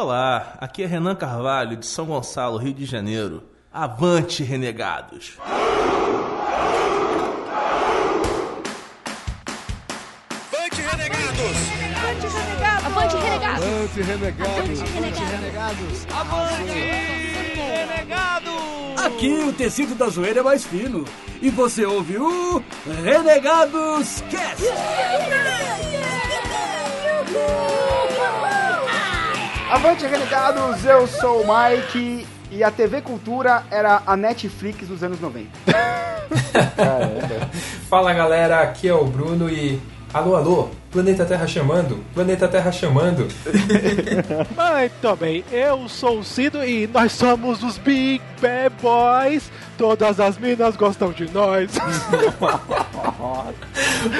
Olá, aqui é Renan Carvalho, de São Gonçalo, Rio de Janeiro. Avante, renegados! Avante, renegados! Avante, renegados! Avante, renegados! Avante, renegados! Avante, renegados! Aqui o tecido da zoeira é mais fino. E você ouve o Renegados Cast! Avante, renegados! Eu sou o Mike e a TV Cultura era a Netflix dos anos 90. Fala galera, aqui é o Bruno e. Alô, alô, planeta Terra chamando, planeta Terra chamando. Muito bem, eu sou o Cido e nós somos os Big Bad Boys. Todas as minas gostam de nós.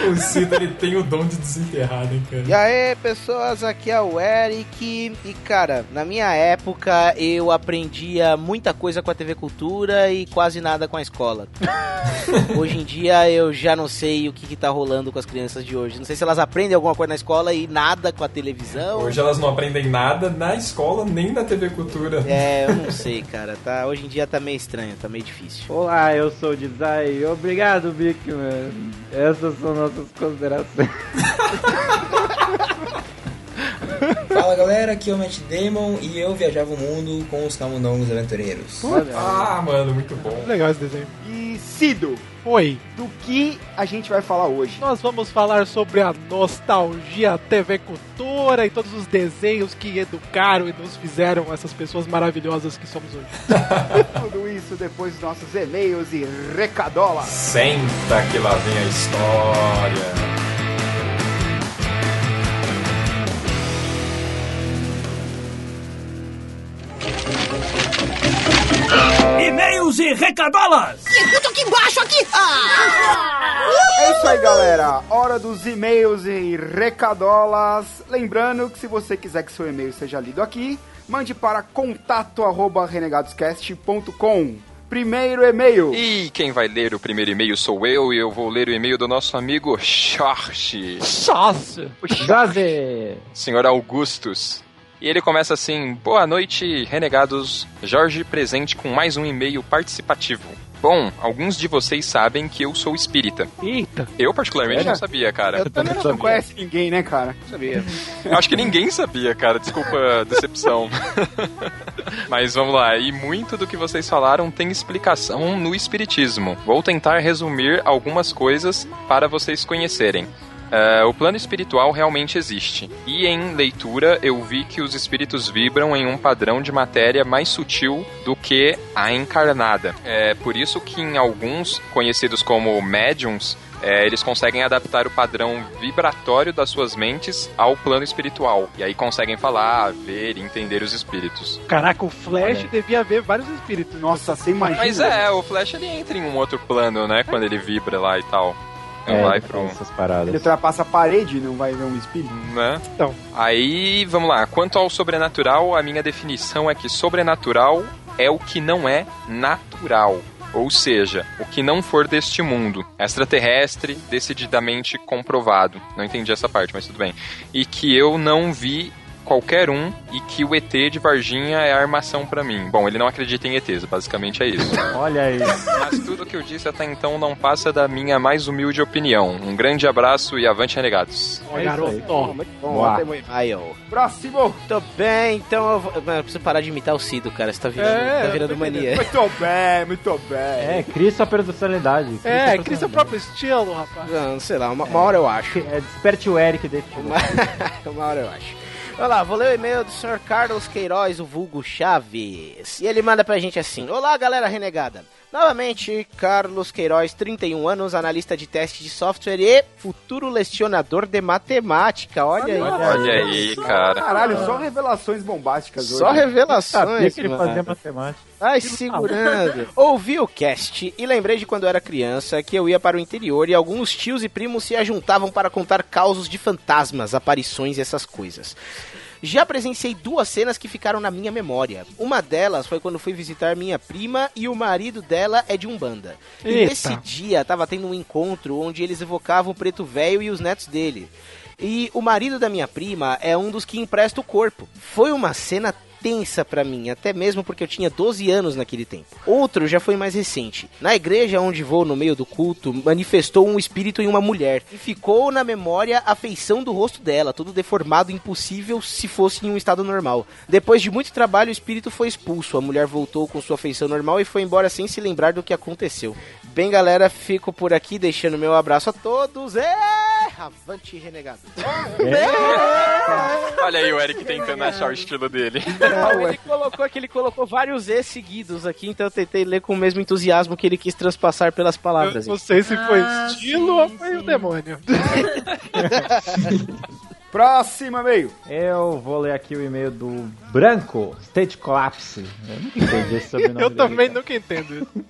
o Cido ele tem o dom de desenterrar, né, cara? E aí, pessoas, aqui é o Eric. E cara, na minha época eu aprendia muita coisa com a TV Cultura e quase nada com a escola. hoje em dia eu já não sei o que, que tá rolando com as crianças de hoje. Não sei se elas aprendem alguma coisa na escola e nada com a televisão. Hoje elas não aprendem nada na escola nem na TV Cultura. É, eu não sei, cara. Tá, hoje em dia tá meio estranho, tá meio difícil. Olá, eu sou o Dizai. Obrigado, Bigman. Essas são nossas considerações. Fala galera, aqui é o Matt Damon e eu viajava o mundo com os camundongos aventureiros. Ah, mano, muito bom. Legal esse desenho. E Cido, Oi, do que a gente vai falar hoje? nós vamos falar sobre a nostalgia TV Cultura e todos os desenhos que educaram e nos fizeram essas pessoas maravilhosas que somos hoje. Tudo isso depois dos nossos e-mails e recadolas. Senta que lá vem a história. E-mails e recadolas! Eu aqui embaixo, aqui! Ah! É isso aí, galera. Hora dos e-mails e recadolas. Lembrando que se você quiser que seu e-mail seja lido aqui, mande para contato@renegadoscast.com. Primeiro e-mail. E quem vai ler o primeiro e-mail sou eu, e eu vou ler o e-mail do nosso amigo Nossa! Gaze! senhor Augustus. E ele começa assim: Boa noite, renegados. Jorge presente com mais um e-mail participativo. Bom, alguns de vocês sabem que eu sou espírita. Eita! Eu, particularmente, Sério? não sabia, cara. Eu também não conhece ninguém, né, cara? Sabia. Eu acho que ninguém sabia, cara. Desculpa a decepção. Mas vamos lá. E muito do que vocês falaram tem explicação no Espiritismo. Vou tentar resumir algumas coisas para vocês conhecerem. É, o plano espiritual realmente existe. E em leitura eu vi que os espíritos vibram em um padrão de matéria mais sutil do que a encarnada. É por isso que em alguns conhecidos como médiums é, eles conseguem adaptar o padrão vibratório das suas mentes ao plano espiritual. E aí conseguem falar, ver e entender os espíritos. Caraca, o Flash devia ver vários espíritos. Nossa, você imagina. Mas é, o Flash ele entra em um outro plano, né? Quando ele vibra lá e tal. Não É, vai pro. essas paradas. Ele ultrapassa a parede e não vai ver um espírito. Né? Então. Aí, vamos lá. Quanto ao sobrenatural, a minha definição é que sobrenatural é o que não é natural. Ou seja, o que não for deste mundo. Extraterrestre, decididamente comprovado. Não entendi essa parte, mas tudo bem. E que eu não vi qualquer um e que o ET de Varginha é armação pra mim. Bom, ele não acredita em ETs, basicamente é isso. Olha aí. Mas tudo que eu disse até então não passa da minha mais humilde opinião. Um grande abraço e avante renegados. É garoto. aí. Ó, Muito bom. Aí, ó. Próximo. Tô bem, então eu, vou, eu preciso parar de imitar o Cido, cara. Você tá virando, É, tá virando mania. Muito bem, muito bem. É, cria sua personalidade. Cria É, sua cria seu personalidade. próprio estilo, rapaz. Não, sei lá, uma, uma hora eu acho. É, desperte o Eric desse Uma, uma hora eu acho. Olha lá, vou ler o e-mail do Sr. Carlos Queiroz, o vulgo Chaves. E ele manda pra gente assim: Olá, galera renegada. Novamente, Carlos Queiroz, 31 anos, analista de teste de software e futuro lecionador de matemática. Olha aí. Olha aí, cara. Caralho, só revelações bombásticas hoje. Só revelações, que ele fazia matemática. Ai, segurando. Ouvi o cast e lembrei de quando eu era criança que eu ia para o interior e alguns tios e primos se ajuntavam para contar causos de fantasmas, aparições e essas coisas. Já presenciei duas cenas que ficaram na minha memória. Uma delas foi quando fui visitar minha prima e o marido dela é de Umbanda. E Eita. nesse dia tava tendo um encontro onde eles evocavam o preto velho e os netos dele. E o marido da minha prima é um dos que empresta o corpo. Foi uma cena tensa pra mim, até mesmo porque eu tinha 12 anos naquele tempo. Outro já foi mais recente. Na igreja onde vou no meio do culto, manifestou um espírito em uma mulher e ficou na memória a feição do rosto dela, tudo deformado, impossível se fosse em um estado normal. Depois de muito trabalho, o espírito foi expulso. A mulher voltou com sua feição normal e foi embora sem se lembrar do que aconteceu. Bem, galera, fico por aqui deixando meu abraço a todos. É, avante renegado. Olha aí o Eric tentando achar o estilo dele. Não, ele colocou aqui, ele colocou vários E seguidos aqui, então eu tentei ler com o mesmo entusiasmo que ele quis transpassar pelas palavras. Eu não sei se foi Ah, estilo ou foi o demônio. Próximo e-mail. Eu vou ler aqui o e-mail do Branco, State Collapse. Eu nunca entendi esse sobrenome Eu dele, também cara. nunca entendo isso.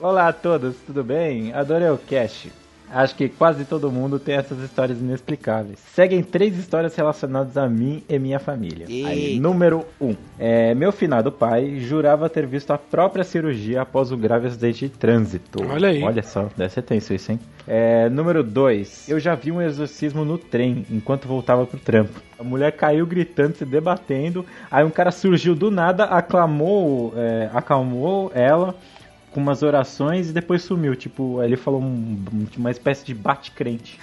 Olá a todos, tudo bem? Adorei o cast. Acho que quase todo mundo tem essas histórias inexplicáveis. Seguem três histórias relacionadas a mim e minha família. Aí, número 1. Um, é, meu finado pai jurava ter visto a própria cirurgia após o grave acidente de trânsito. Olha aí. Olha só, deve ser tenso isso, hein? É, número 2. Eu já vi um exorcismo no trem enquanto voltava pro trampo. A mulher caiu gritando, se debatendo. Aí um cara surgiu do nada, aclamou, é, acalmou ela com umas orações e depois sumiu. Tipo, ele falou um- um- uma espécie de bate-crente.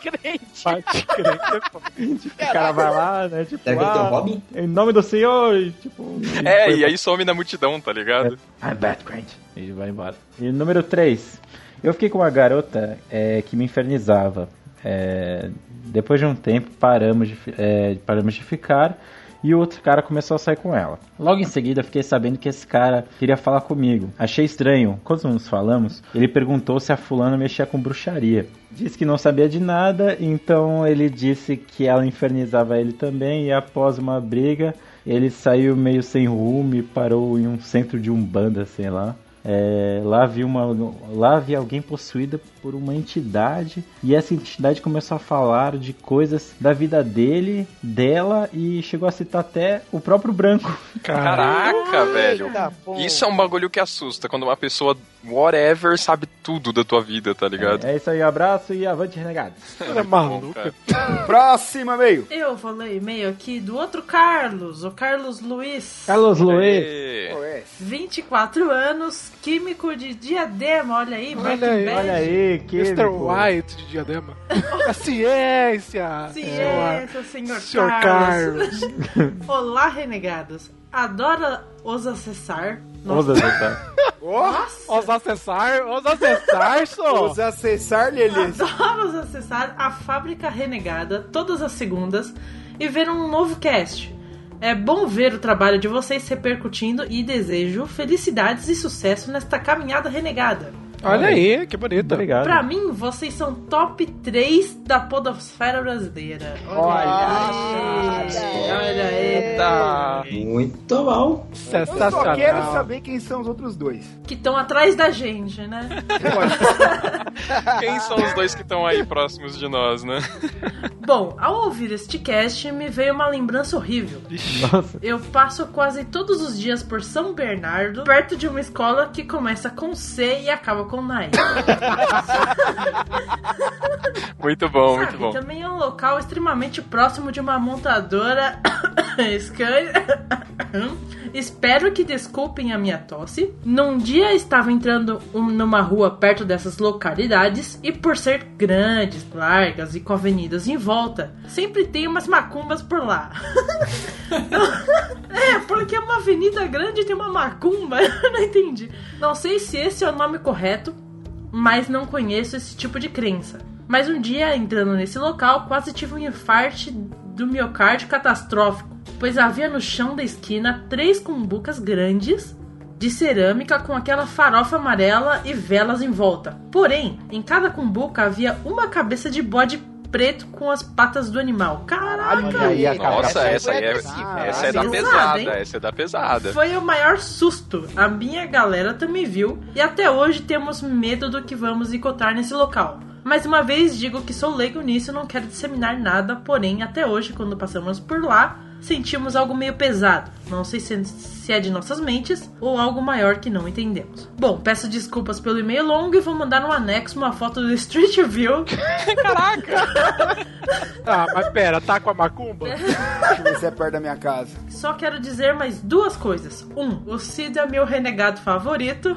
Crente. Bate crente. O cara vai lá, né? Tipo, Será um ah, em nome do Senhor, e, tipo... É, foi- e aí some na multidão, tá ligado? I'm Batcrant. E vai embora. E número 3. Eu fiquei com uma garota é, que me infernizava. É, depois de um tempo, paramos de, é, paramos de ficar e o outro cara começou a sair com ela. Logo em seguida, fiquei sabendo que esse cara queria falar comigo. Achei estranho. Quando nos falamos, ele perguntou se a fulana mexia com bruxaria. Disse que não sabia de nada, então ele disse que ela infernizava ele também e após uma briga, ele saiu meio sem rumo e parou em um centro de umbanda, sei lá. É, lá vi uma lá vi alguém possuída por uma entidade e essa entidade começou a falar de coisas da vida dele, dela e chegou a citar até o próprio branco. Caraca, velho. Isso é um bagulho que assusta, quando uma pessoa, whatever, sabe tudo da tua vida, tá ligado? É isso aí, abraço e avante renegados. Era maluco. Próximo e-mail. Eu vou ler e-mail aqui do outro Carlos, o Carlos Luiz. Carlos Luiz. Aê. 24 anos, químico de diadema, olha aí, Olha aí, Bad. Olha aí, que Mr. White de diadema. A ciência! Ciência, senhor, Senhor Carlos. Olá, renegados. Adoro os acessar. Vamos acessar. Nossa, Os acessar, os acessar, só! Os acessar, Lelês. adoro os acessar a Fábrica Renegada todas as segundas e ver um novo cast. É bom ver o trabalho de vocês repercutindo e desejo felicidades e sucesso nesta caminhada renegada. Olha aí, que bonito. Obrigado. Pra mim, vocês são top 3 da podosfera brasileira. Olha aí. Olha aí. Tá. Muito bom. Eu só Sensacional. quero saber quem são os outros dois. Que estão atrás da gente, né? Quem são os dois que estão aí próximos de nós, né? Bom, ao ouvir este cast, me veio uma lembrança horrível. Nossa. Eu passo quase todos os dias por São Bernardo, perto de uma escola que começa com C e acaba com Nai. Muito bom, Sabe, muito bom. também é um local extremamente próximo de uma montadora Scania. Espero que desculpem a minha tosse. Num dia estava entrando um- numa rua perto dessas localidades e por ser grandes, largas e com avenidas em volta, sempre tem umas macumbas por lá. é, porque uma avenida grande e tem uma macumba, eu não entendi. Não sei se esse é o nome correto, mas não conheço esse tipo de crença. Mas um dia, entrando nesse local, quase tive um infarte do miocárdio catastrófico, pois havia no chão da esquina três cumbucas grandes de cerâmica com aquela farofa amarela e velas em volta. Porém, em cada cumbuca havia uma cabeça de bode preto com as patas do animal. Caraca! Aí Nossa, cabeça. essa aí é, essa é da pesada, hein? essa é da pesada. Foi o maior susto. A minha galera também viu e até hoje temos medo do que vamos encontrar nesse local. Mais uma vez digo que sou leigo nisso e não quero disseminar nada, porém até hoje quando passamos por lá, sentimos algo meio pesado. Não sei se, é de nossas mentes ou algo maior que não entendemos. Bom, peço desculpas pelo e-mail longo e vou mandar no anexo uma foto do Street View. Caraca! ah, mas pera, tá com a macumba? Deixa eu ver se é perto da minha casa. Só quero dizer mais duas coisas. Um, o Cid é meu renegado favorito.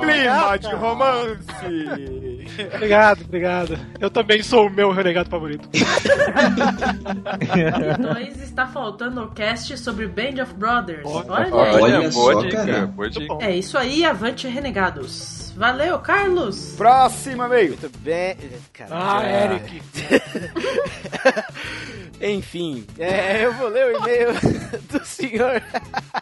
Clima de romance. Obrigado, obrigado. Eu também sou o meu renegado favorito. E dois, está faltando o cast sobre Band of Brothers. Olha, aí. Olha, dica, boa dica. É isso aí, avante renegados. Valeu, Carlos. Próximo e-mail. Muito bem. Ah, Eric. Enfim, é, eu vou ler o e-mail do senhor.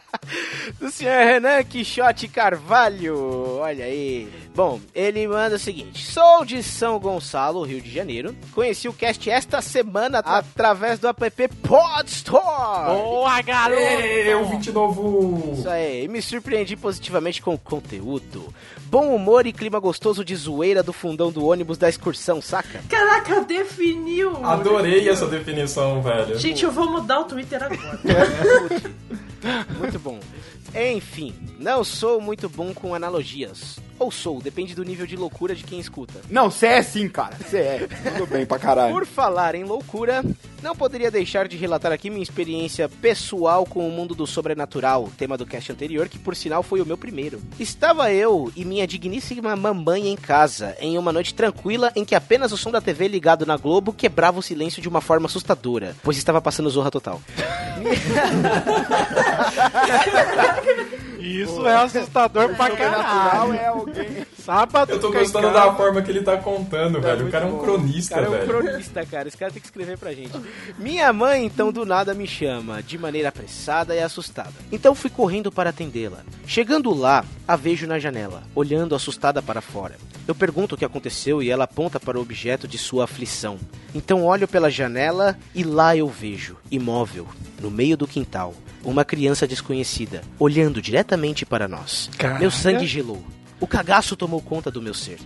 do senhor Renan Quixote Carvalho. Olha aí. Bom, ele manda o seguinte: Sou de São Gonçalo, Rio de Janeiro. Conheci o cast esta semana através do app Pod Store. Boa, garoto! Ê, ouvinte novo! Isso aí, e me surpreendi positivamente com o conteúdo. Bom humor e clima gostoso de zoeira do fundão do ônibus da excursão, saca? Caraca, definiu. Adorei essa definição, velho. Gente, eu vou mudar o Twitter agora. Muito bom. Enfim, não sou muito bom com analogias. Ou sou, depende do nível de loucura de quem escuta. Não, você é sim, cara. Você é. Tudo bem pra caralho. Por falar em loucura, não poderia deixar de relatar aqui minha experiência pessoal com o mundo do sobrenatural, tema do cast anterior, que por sinal foi o meu primeiro. Estava eu e minha digníssima mamãe em casa, em uma noite tranquila em que apenas o som da TV ligado na Globo quebrava o silêncio de uma forma assustadora, pois estava passando Zorra Total. Isso é assustador pra caralho. é alguém. Sábado. Eu tô gostando da forma que ele tá contando, velho. O cara é um cronista, O cara é um velho. cronista, cara. Esse cara tem que escrever pra gente. Minha mãe, então, do nada me chama, de maneira apressada e assustada. Então fui correndo para atendê-la. Chegando lá, a vejo na janela, olhando assustada para fora. Eu pergunto o que aconteceu e ela aponta para o objeto de sua aflição. Então olho pela janela e lá eu vejo, imóvel, no meio do quintal, uma criança desconhecida, olhando diretamente para nós. Caraca. Meu sangue gelou. O cagaço tomou conta do meu ser.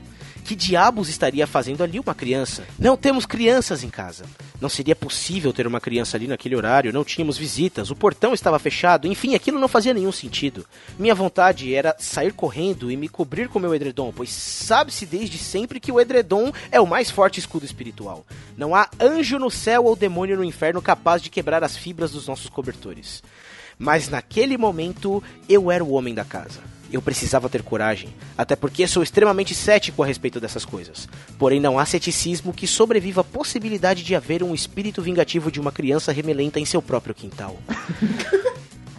Que diabos estaria fazendo ali uma criança? Não temos crianças em casa. Não seria possível ter uma criança ali naquele horário, não tínhamos visitas, o portão estava fechado, enfim, aquilo não fazia nenhum sentido. Minha vontade era sair correndo e me cobrir com meu edredom, pois sabe-se desde sempre que o edredom é o mais forte escudo espiritual. Não há anjo no céu ou demônio no inferno capaz de quebrar as fibras dos nossos cobertores. Mas naquele momento eu era o homem da casa. Eu precisava ter coragem, até porque sou extremamente cético a respeito dessas coisas. Porém, não há ceticismo que sobreviva a possibilidade de haver um espírito vingativo de uma criança remelenta em seu próprio quintal.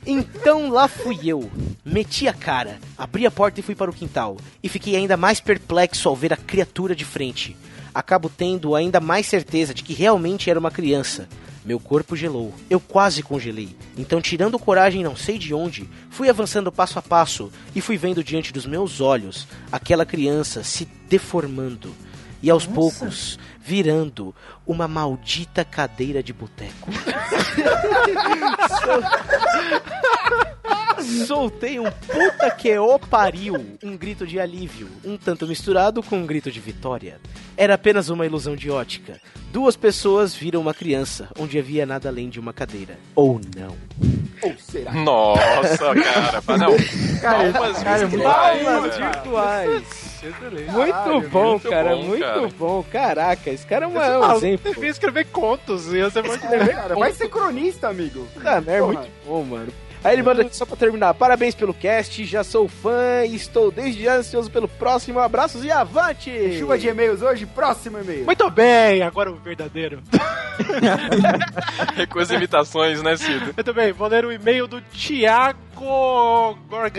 Então lá fui eu, meti a cara, abri a porta e fui para o quintal, e fiquei ainda mais perplexo ao ver a criatura de frente. Acabo tendo ainda mais certeza de que realmente era uma criança. Meu corpo gelou, eu quase congelei. Então, tirando coragem não sei de onde, fui avançando passo a passo e fui vendo diante dos meus olhos aquela criança se deformando e aos poucos virando uma maldita cadeira de boteco. Soltei um puta que o pariu, um grito de alívio, um tanto misturado com um grito de vitória. Era apenas uma ilusão de ótica. Duas pessoas viram uma criança, onde havia nada além de uma cadeira. Ou não. Ou será? Nossa, cara. mas Não. Cara, Palmas cara, virtuais, palmas virtuais. Excelente. Muito bom, muito cara, bom, muito cara. bom. Caraca, esse cara é um, é um Ah, exemplo. devia escrever contos, ia ser muito Cara, vai ser cronista, amigo. Ah, é Porra. muito bom, mano. Aí ele manda aqui só pra terminar. Parabéns pelo cast, já sou fã e estou desde já ansioso pelo próximo. Abraços e avante! Chuva de e-mails hoje, próximo e-mail. Muito bem, agora o verdadeiro. Recusa imitações, né, Cido? Muito bem, vou ler o e-mail do Thiago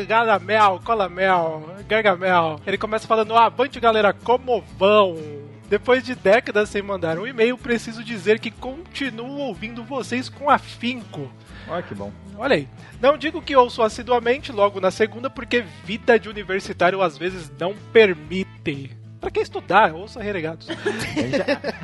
Gargamel, Colamel, Gargamel. Ele começa falando, avante galera, como vão? Depois de décadas sem mandar um e-mail, preciso dizer que continuo ouvindo vocês com afinco. Olha que bom. Olha aí. Não digo que ouço assiduamente logo na segunda, porque vida de universitário às vezes não permite. Pra que estudar? Ouça Renegados.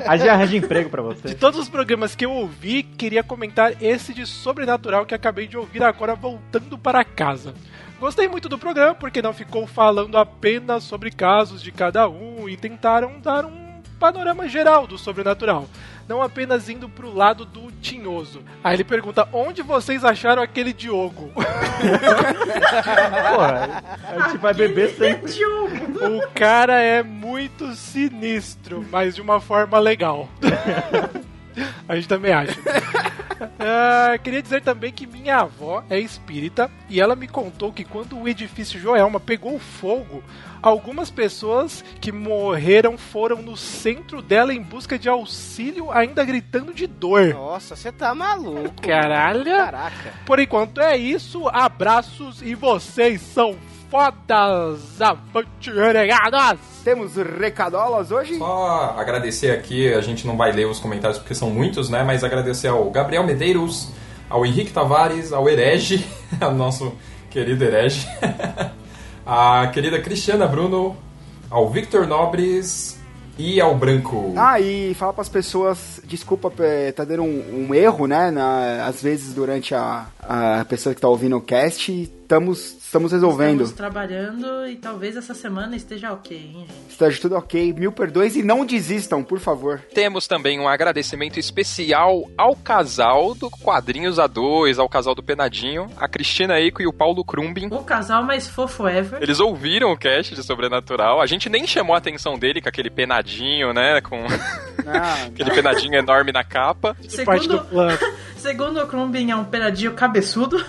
A gente arranja emprego pra você. De todos os programas que eu ouvi, queria comentar esse de Sobrenatural que acabei de ouvir agora voltando para casa. Gostei muito do programa porque não ficou falando apenas sobre casos de cada um e tentaram dar um panorama geral do sobrenatural. Não apenas indo pro lado do tinhoso. Aí ele pergunta: onde vocês acharam aquele Diogo? Porra, a gente vai beber sem. Diogo. O cara é muito sinistro, mas de uma forma legal. A gente também acha. Ah, queria dizer também que minha avó é espírita e ela me contou que quando o edifício Joelma pegou fogo, algumas pessoas que morreram foram no centro dela em busca de auxílio, ainda gritando de dor. Nossa, você tá maluco. Caralho! Caraca. Por enquanto é isso, abraços e vocês são fodas, avante renegados! Temos recadolas hoje? Só agradecer aqui, a gente não vai ler os comentários porque são muitos, né? Mas agradecer ao Gabriel Medeiros, ao Henrique Tavares, ao Herege, ao nosso querido Herege, a querida Cristiana Bruno, ao Victor Nobres e ao Branco. Ah, e fala pras pessoas, desculpa, tá dando um, um erro, né? Na, às vezes durante a, a pessoa que tá ouvindo o cast, estamos, estamos resolvendo. Estamos trabalhando e talvez essa semana esteja ok, hein, gente? Esteja tudo ok, mil perdões e não desistam, por favor. Temos também um agradecimento especial ao casal do Quadrinhos A2, ao casal do Penadinho, a Cristina Eiko e o Paulo Krumbin. O casal mais fofo ever. Eles ouviram o cast de Sobrenatural. A gente nem chamou a atenção dele com aquele penadinho, né? Com Ah, aquele penadinho enorme na capa. Parte do Segundo, plano. segundo o Krumbin, é um peradinho cabeçudo.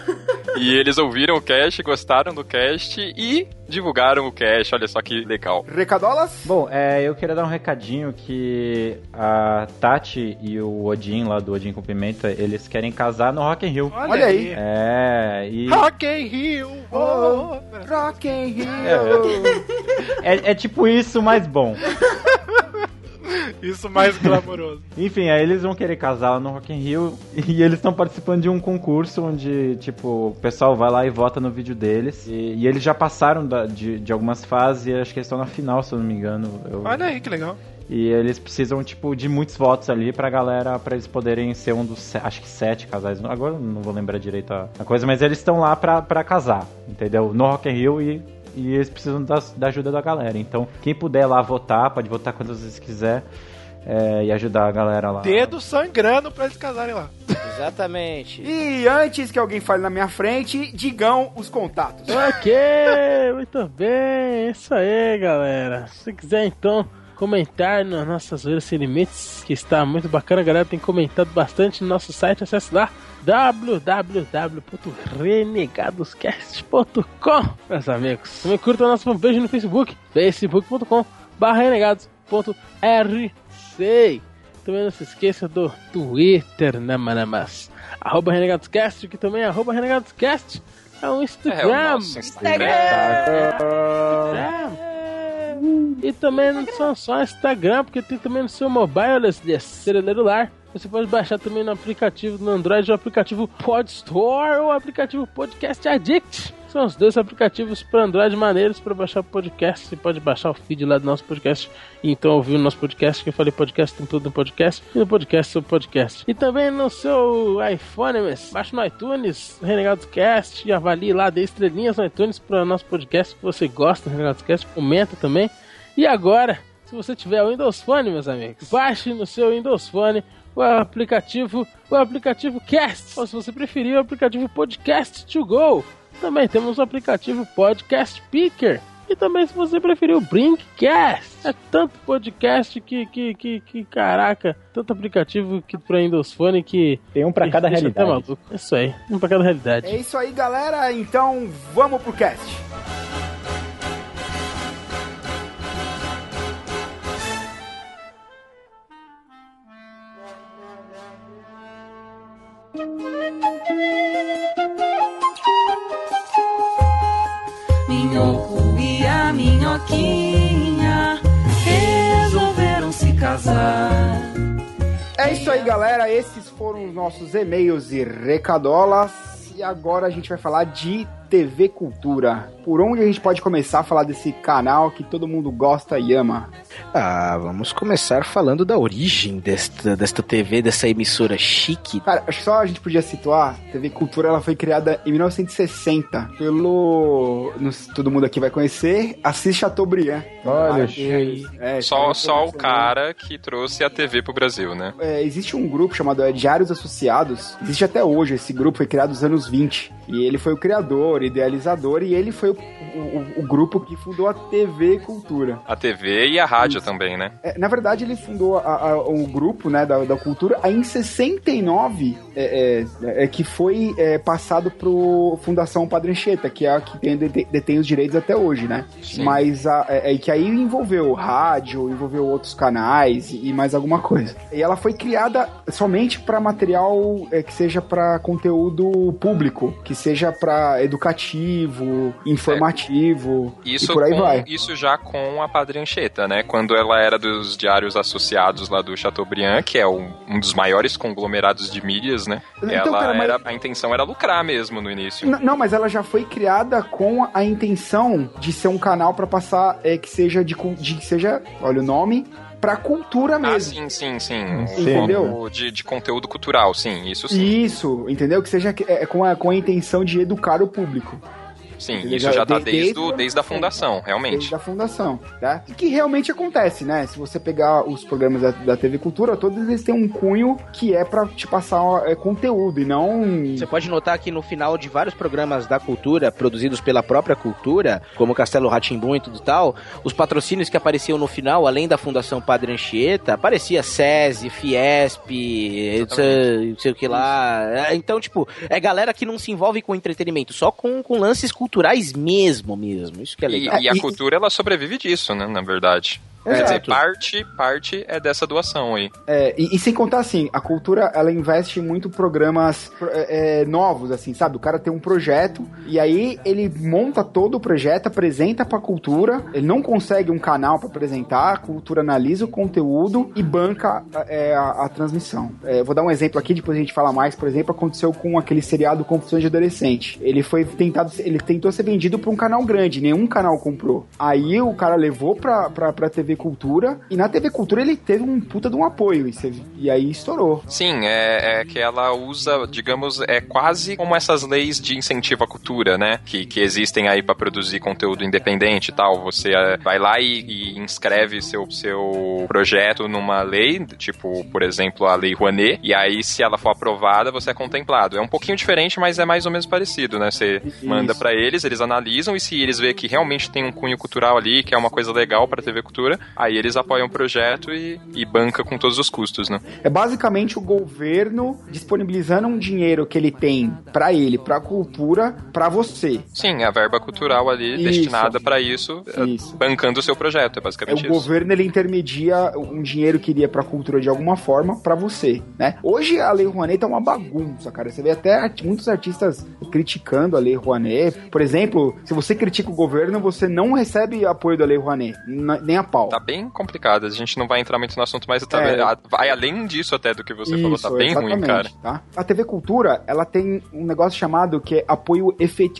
E eles ouviram o cast, gostaram do cast e divulgaram o cast. Olha só que legal. recadolas? Bom, é, eu queria dar um recadinho que a Tati e o Odin, lá do Odin com Pimenta, eles querem casar no Rock in Rio. Olha aí. É, e... Rock in Rio! oh. Rock in Rio. É, é tipo isso, mas bom. Isso mais glamouroso. Enfim, aí eles vão querer casar lá no Rock in Rio e eles estão participando de um concurso onde, tipo, o pessoal vai lá e vota no vídeo deles. E, e eles já passaram da- de, de algumas fases e acho que eles estão na final, se eu não me engano. Eu- Olha aí que legal. E eles precisam, tipo, de muitos votos ali pra galera, pra eles poderem ser um dos, acho que sete casais. Agora eu não vou lembrar direito a, a coisa, mas eles estão lá pra, pra casar, entendeu? No Rock in Rio e, e eles precisam da, da ajuda da galera. Então, quem puder lá votar, pode votar quantas vezes quiser é, e ajudar a galera lá. Dedo sangrando pra eles casarem lá. Exatamente. E antes que alguém fale na minha frente, digam os contatos. Ok, muito bem, isso aí, galera. Se quiser então comentar nas nossas Zoeiras Sem Limites, que está muito bacana, a galera tem comentado bastante no nosso site, acesse lá www.renegadoscast.com meus amigos. Também curta a nossa fanpage no Facebook, facebook.com renegados.rc também não se esqueça do Twitter, né, manamas? Arroba RenegadosCast, que também é arroba RenegadosCast. É o Instagram. É o nosso Instagram. Instagram. E também não são só Instagram, porque tem também no seu mobile celular. Você pode baixar também no aplicativo do Android, o aplicativo Pod Store ou o aplicativo Podcast Addict. São os dois aplicativos para Android maneiros para baixar podcast. Você pode baixar o feed lá do nosso podcast e então ouvir o nosso podcast. Que eu falei podcast, tem tudo no podcast. E no podcast sobre podcast. E também no seu iPhone, mas baixa no iTunes, Renegados Cast, e avalie lá, dê estrelinhas no iTunes para o nosso podcast. Se você gosta do Cast, comenta também. E agora, se você tiver o Windows Phone, meus amigos, baixe no seu Windows Phone o aplicativo, o aplicativo Cast, ou se você preferir, o aplicativo Podcast to Go. Também temos o aplicativo Podcast Picker. E também, se você preferir, o Brinkcast. É tanto podcast que, que, que, que caraca, tanto aplicativo que pra Windows Phone que. Tem um pra que cada até realidade. maluco. Isso aí, um pra cada realidade. É isso aí, galera. Então, vamos pro cast. Minhoco e a minhoquinha resolveram se casar. É isso aí, galera. Esses foram os nossos e-mails e recadolas. E agora a gente vai falar de TV Cultura. Por onde a gente pode começar a falar desse canal que todo mundo gosta e ama? Ah, vamos começar falando da origem desta, desta TV, dessa emissora chique. Cara, acho que só a gente podia situar, TV Cultura ela foi criada em 1960 pelo... não todo mundo aqui vai conhecer, Assis Chateaubriand. Olha, Ah, que- é, Só, cara, só o cara que trouxe a TV pro Brasil, né? É, existe um grupo chamado é, Diários Associados, existe até hoje, esse grupo foi criado nos anos 20, e ele foi o criador, idealizador, e ele foi o, o- o grupo que fundou a TV Cultura. A TV e a rádio também, né? É, na verdade, ele fundou a- a- o grupo né, da, da cultura aí em 69, é, é, é, que foi é, passado pro Fundação Padre Anchieta, que é a que tem, detém, os direitos até hoje, né? Sim. Mas a, é, é que aí envolveu rádio, envolveu outros canais e, e mais alguma coisa. E ela foi criada somente para material é, que seja para conteúdo público, que seja para educativo, informativo Isso, e por aí com- vai. isso já com a Padre Anchieta, né? Quando ela era dos diários associados lá do Chateaubriand, que é um, um dos maiores conglomerados de mídias, né? Então, ela cara, mas- era, a intenção era lucrar mesmo no início. N- Não, mas ela já foi criada com a intenção de ser um canal pra passar é, que seja de, de que seja, olha o nome, pra cultura Ah, mesmo. sim, sim, sim. Entendeu? Como De, de conteúdo cultural, sim, isso sim. Isso, entendeu? Que seja é, com, a, com a intenção de educar o público. Sim, Entendeu? isso já tá De- desde, desde desde a fundação, realmente. Desde a fundação, tá? E que realmente acontece, né? Se você pegar os programas da, da TV Cultura, todos eles têm um cunho que é pra te passar é, conteúdo e não. Você pode notar que no final de vários programas da cultura, produzidos pela própria cultura, como Castelo Ratimbum e tudo tal, os patrocínios que apareciam no final, além da Fundação Padre Anchieta, aparecia SESI, Fiesp, não sei, sei o que lá. É, Então, tipo, é galera que não se envolve com entretenimento, só com, com lances culturais mesmo, mesmo. Isso que é E, legal. e a cultura, ela sobrevive disso, né, na verdade. Quer Exato. dizer, parte, parte é dessa doação aí. É, e, e sem contar assim, a cultura ela investe em muito programas pro- é, é, novos, assim, sabe? O cara tem um projeto e aí ele monta todo o projeto, apresenta pra cultura, ele não consegue um canal pra apresentar, a cultura analisa o conteúdo e banca é, a, a transmissão. É, vou dar um exemplo aqui, depois a gente fala mais, por exemplo, aconteceu com aquele seriado Confissões de Adolescente. Ele foi tentado, ele tentou ser vendido pra um canal grande, nenhum canal comprou. Aí o cara levou pra, pra, pra TV Cultura e na TV Cultura ele teve um puta de um apoio e, você- e aí estourou. Sim, é, é que ela usa, digamos, é quase como essas leis de incentivo à cultura, né? Que, que existem aí pra produzir conteúdo independente e tal. Você é, vai lá e, e inscreve seu, seu projeto numa lei, tipo, por exemplo, a Lei Rouanet, e aí se ela for aprovada, você é contemplado. É um pouquinho diferente, mas é mais ou menos parecido, né? Você manda pra eles, eles analisam, e se eles verem que realmente tem um cunho cultural ali, que é uma coisa legal pra TV Cultura, aí eles apoiam o projeto e, e banca com todos os custos, né? É basicamente o governo disponibilizando um dinheiro que ele tem pra ele, pra cultura, pra você. Sim, a verba cultural ali Isso. destinada pra isso, eh, bancando o seu projeto, é É, basicamente o isso. governo ele intermedia um dinheiro que iria pra cultura de alguma forma pra você, né? Hoje a Lei Rouanet tá uma bagunça, cara. Você vê até muitos artistas criticando a Lei Rouanet. Por exemplo, se você critica o governo, você não recebe apoio da Lei Rouanet, nem a pau. Tá bem complicado, a gente não vai entrar muito no assunto, mas tá, É. vai além disso até do que você falou, tá Isso, bem ruim, cara. tá? A TV Cultura, ela tem um negócio chamado que é apoio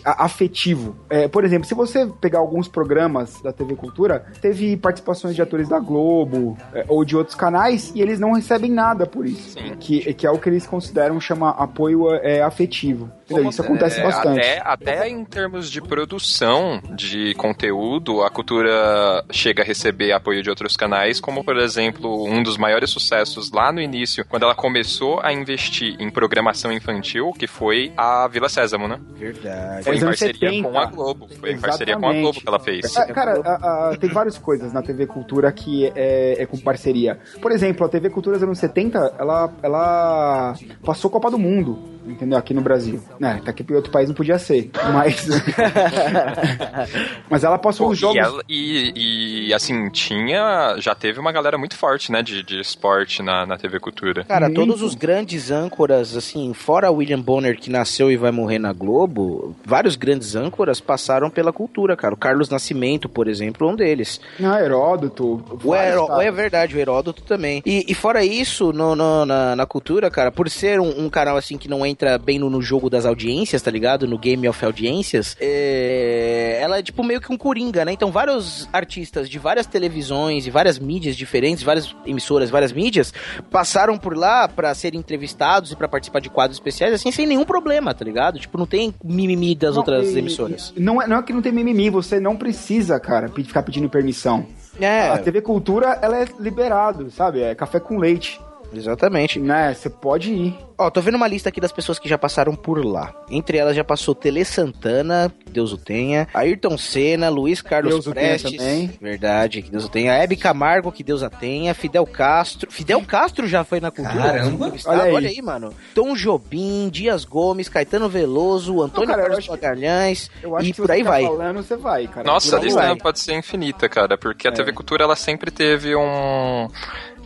afetivo. É, por exemplo, se você pegar alguns programas da TV Cultura, teve participações de atores da Globo é, ou de outros canais e eles não recebem nada por isso. Que, que é o que eles consideram chama apoio é, afetivo. Entendeu? Isso acontece É, bastante. Até, até em termos de produção de conteúdo, a cultura chega a receber apoio de outros canais, como por exemplo, um dos maiores sucessos lá no início, quando ela começou a investir em programação infantil, que foi a Vila Sésamo, né? Verdade. Foi em parceria 70. com a Globo. Foi em parceria com a Exatamente. Globo que ela fez. É, cara, a- a- tem várias coisas na TV Cultura que é, é com parceria. Por exemplo, a TV Cultura dos anos 70, ela, ela passou Copa do Mundo, entendeu? Aqui no Brasil. Né, tá aqui em outro país não podia ser. Mas. mas ela passou Pô, os jogos. E, ela- e- e, assim, tinha. Já teve uma galera muito forte, né? De, de esporte na, na TV Cultura. Cara, todos os grandes âncoras, assim, fora William Bonner, que nasceu e vai morrer na Globo, vários grandes âncoras passaram pela cultura, cara. O Carlos Nascimento, por exemplo, é um deles. Ah, Heródoto. O Heró- caras. é verdade, o Heródoto também. E, e fora isso, no, no- na, na cultura, cara, por ser um, um canal assim que não é entra bem no, no jogo das audiências, tá ligado? No Game of Audiências. É, ela é tipo meio que um coringa, né? Então vários artistas de várias televisões e várias mídias diferentes, várias emissoras, várias mídias, passaram por lá pra serem entrevistados e pra participar de quadros especiais, assim, sem nenhum problema, tá ligado? Tipo, não tem mimimi das Não, outras e- emissoras. e Não é, não é que não tem mimimi, você não precisa, cara, ficar pedindo permissão. É. A TV Cultura, ela é liberado, sabe? É café com leite. Exatamente. Né? Você pode ir. Ó, tô vendo uma lista aqui das pessoas que já passaram por lá. Entre elas já passou Tele Santana, que Deus o tenha, Ayrton Senna, Luiz Carlos Deus o tenha Prestes, também. verdade, que Deus o tenha, Hebe Camargo, que Deus a tenha, Fidel Castro, Fidel Castro já foi na cultura. Caramba. Olha aí. olha aí, mano. Tom Jobim, Dias Gomes, Caetano Veloso, Antônio cara, eu Carlos Magalhães Eu acho e que por aí tá vai. falando, você vai, cara. Nossa, a lista vai. pode ser infinita, cara, porque a TV Cultura ela sempre teve um,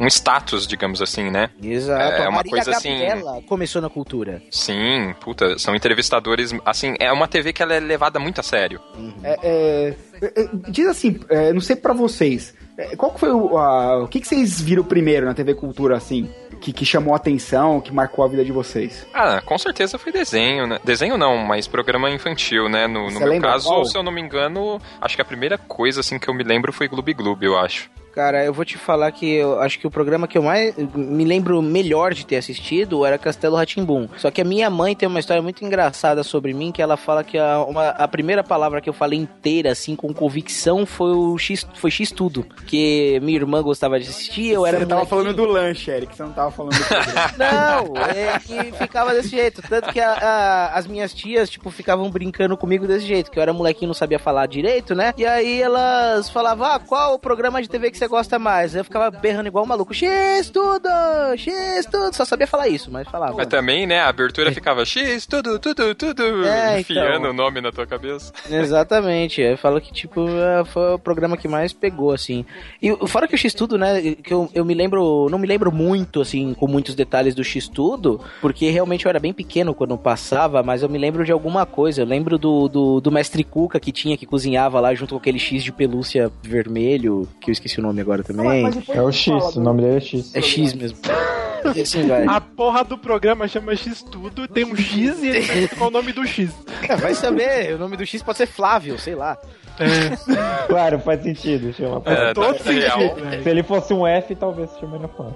um status, digamos assim, né? Exato. É uma Marília coisa assim. Gabriela começou na cultura. Sim, puta, são entrevistadores. Assim, é uma TV que ela é levada muito a sério. É, é, é, diz assim, é, não sei pra vocês, é, qual que foi o. a- o que, que vocês viram primeiro na TV Cultura, assim? Que, que chamou a atenção, que marcou a vida de vocês? Ah, com certeza foi desenho, né? Desenho não, mas programa infantil, né? No, no meu caso, qual? se eu não me engano, acho que a primeira coisa assim que eu me lembro foi Gloob Gloob, eu acho. Cara, eu vou te falar que eu acho que o programa que eu mais me lembro melhor de ter assistido era Castelo Ratimbum. Só que a minha mãe tem uma história muito engraçada sobre mim, que ela fala que a, uma- a primeira palavra que eu falei inteira, assim, com convicção, foi o X, foi X tudo. Porque minha irmã gostava de assistir, eu era você tava falando do lanche, Eric, você não tava falando do. Não, é que ficava desse jeito. Tanto que a- a- as minhas tias, tipo, ficavam brincando comigo desse jeito. Que eu era molequinho, não sabia falar direito, né? E aí elas falavam, ah, qual o programa de TV que você gosta mais? Eu ficava berrando igual um maluco. X tudo! X tudo! Só sabia falar isso, mas falava. Mas também, né, a abertura ficava X, tudo, tudo, tudo, É, enfiando então. o nome na tua cabeça. Exatamente, eu falo que, tipo, é, foi o programa que mais pegou, assim. E fora que o X-Tudo, né, que eu, eu me lembro, não me lembro muito, assim, com muitos detalhes do X-Tudo, porque realmente eu era bem pequeno quando passava, mas eu me lembro de alguma coisa. Eu lembro do, do, do Mestre Cuca que tinha, que cozinhava lá junto com aquele X de pelúcia vermelho, que eu esqueci o nome agora também. É o X, o nome dele é X. É X mesmo. Assim vai. A porra do programa chama X tudo, tem um X e ele o nome do X. É, vai saber, o nome do X pode ser Flávio, sei lá. Claro, faz sentido. Chama. É, todo tá real. sentido. Se ele fosse um F, talvez se chamaria Flávio.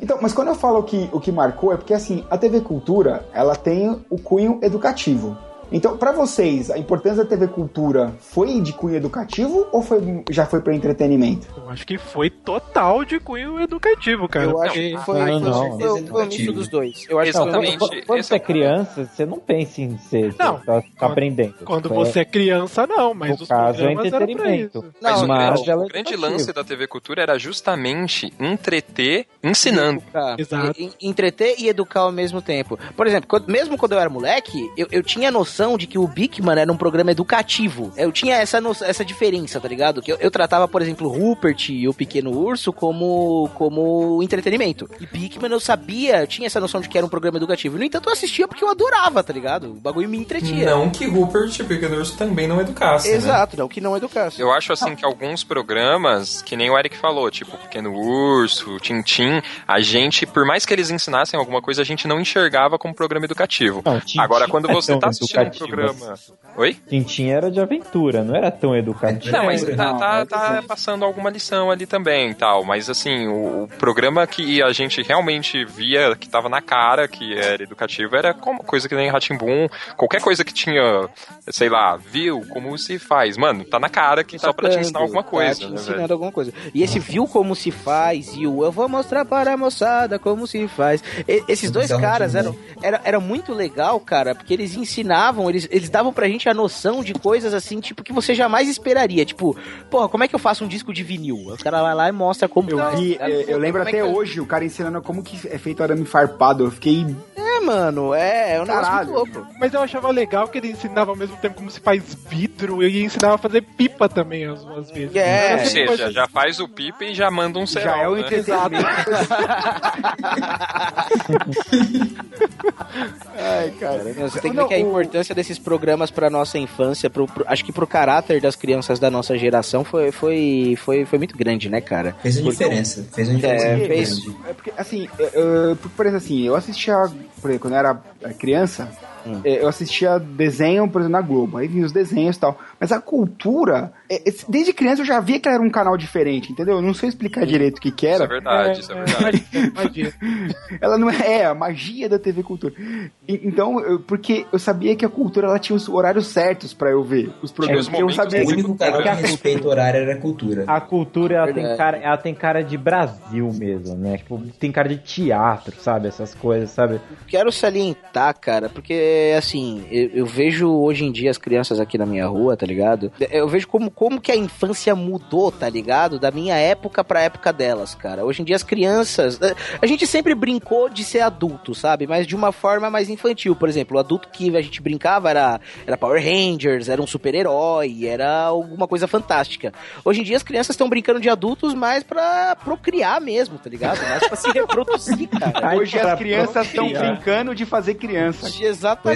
Então, mas quando eu falo que o que marcou é porque assim, a TV Cultura, ela tem o cunho educativo. Então, pra vocês, a importância da TV Cultura foi de cunho educativo ou foi, já foi pra entretenimento? Eu acho que foi total de cunho educativo, cara. Eu acho que foi, Não, foi, não. foi, foi um misto dos dois. Eu acho que Exatamente. Quando, quando esse você é é o- criança, você não pensa em ser. Não, Você tá, tá quando- aprendendo. Quando É- você é criança, não, mas No os caso, é programas eram pra entretenimento. isso. Mas Não, o mas grande, ela é o grande educativa. lance da TV Cultura era justamente entreter ensinando. Educar. Exato. E- e- entreter e educar ao mesmo tempo. Por exemplo, quando- mesmo quando eu era moleque, eu, eu tinha noção de que o Bigman era um programa educativo. Eu tinha essa, no- essa diferença, tá ligado? Que eu, eu tratava, por exemplo, Rupert e o Pequeno Urso como, como entretenimento. E Bigman eu sabia, eu tinha essa noção de que era um programa educativo. No entanto, eu assistia porque eu adorava, tá ligado? O bagulho me entretia. Não que Rupert e Pequeno Urso também não educasse. né? Exato, não que não educasse. Eu acho assim que alguns programas, que nem o Eric falou, tipo Pequeno Urso, Tintim, a gente, por mais que eles ensinassem alguma coisa, a gente não enxergava como programa educativo. Não, Agora, quando é você tão tá assistindo programa. Oi? Tintin era de aventura, não era tão educativo. Não, mas tá, tá- tá passando alguma lição ali também e tal. Mas assim, o, o programa que a gente realmente via que tava na cara, que era educativo, era como, coisa que nem Ratimbum, qualquer coisa que tinha, sei lá, viu como se faz. Mano, tá na cara que só pra te ensinar alguma Tá coisa, te né, ensinando velho? alguma coisa. E esse viu como se faz e o eu vou mostrar para a moçada como se faz. E- esses dois Então, caras eram era, era muito legal, cara, porque eles ensinavam, eles, eles davam pra gente a noção de coisas assim, tipo, que você jamais esperaria. Tipo, porra, como é que eu faço um disco de vinil? O cara vai lá e mostra como Eu vi, é, eu lembro Como é que até faz? hoje o cara ensinando como que é feito arame farpado. Eu fiquei. É, mano, é, é um negócio Caralho. muito louco. Mas eu achava legal que ele ensinava ao mesmo tempo como se faz vidro e ensinava a fazer pipa também às, às vezes. É. Ou seja, coisa- já faz o pipa e já manda um Já cerol, é o né? entretenimento. Ai, cara. Você tem que ver que a importância desses programas pra nossa infância, pro, pro- acho que pro caráter das crianças da nossa geração foi, foi, foi, foi muito grande, né, cara? Fez uma Porque- diferença. Fez uma diferença É, fez- grande. É porque, assim, é, é, por por exemplo, assim, eu assistia quando eu era criança, é, eu assistia desenho, por exemplo, na Globo. Aí vi os desenhos e tal. Mas a cultura, é, é, desde criança eu já via que era um canal diferente, entendeu? Eu não sei explicar direito o que que era. Isso é verdade, isso é verdade. Ela não é, é a magia da TV Cultura. E- então, eu- porque eu sabia que a cultura ela tinha os horários certos pra eu ver os programas. É, eu sabia o único canal que a respeita o horário era a cultura. A cultura, ela tem, cara, ela tem cara de Brasil mesmo, né? Tipo, tem cara de teatro, sabe? Essas coisas, sabe? Quero salientar, cara, porque assim, eu, eu vejo hoje em dia as crianças aqui na minha rua, tá ligado? Eu vejo como, como que a infância mudou, tá ligado? Da minha época pra época delas, cara. Hoje em dia as crianças. eh, A gente sempre brincou de ser adulto, sabe? Mas de uma forma mais infantil. Por exemplo, o adulto que a gente brincava era, era Power Rangers, era um super-herói, era alguma coisa fantástica. Hoje em dia as crianças estão brincando de adultos mais pra procriar mesmo, tá ligado? Mais pra se reproduzir, cara. Hoje as crianças estão brincando de fazer criança. Exatamente.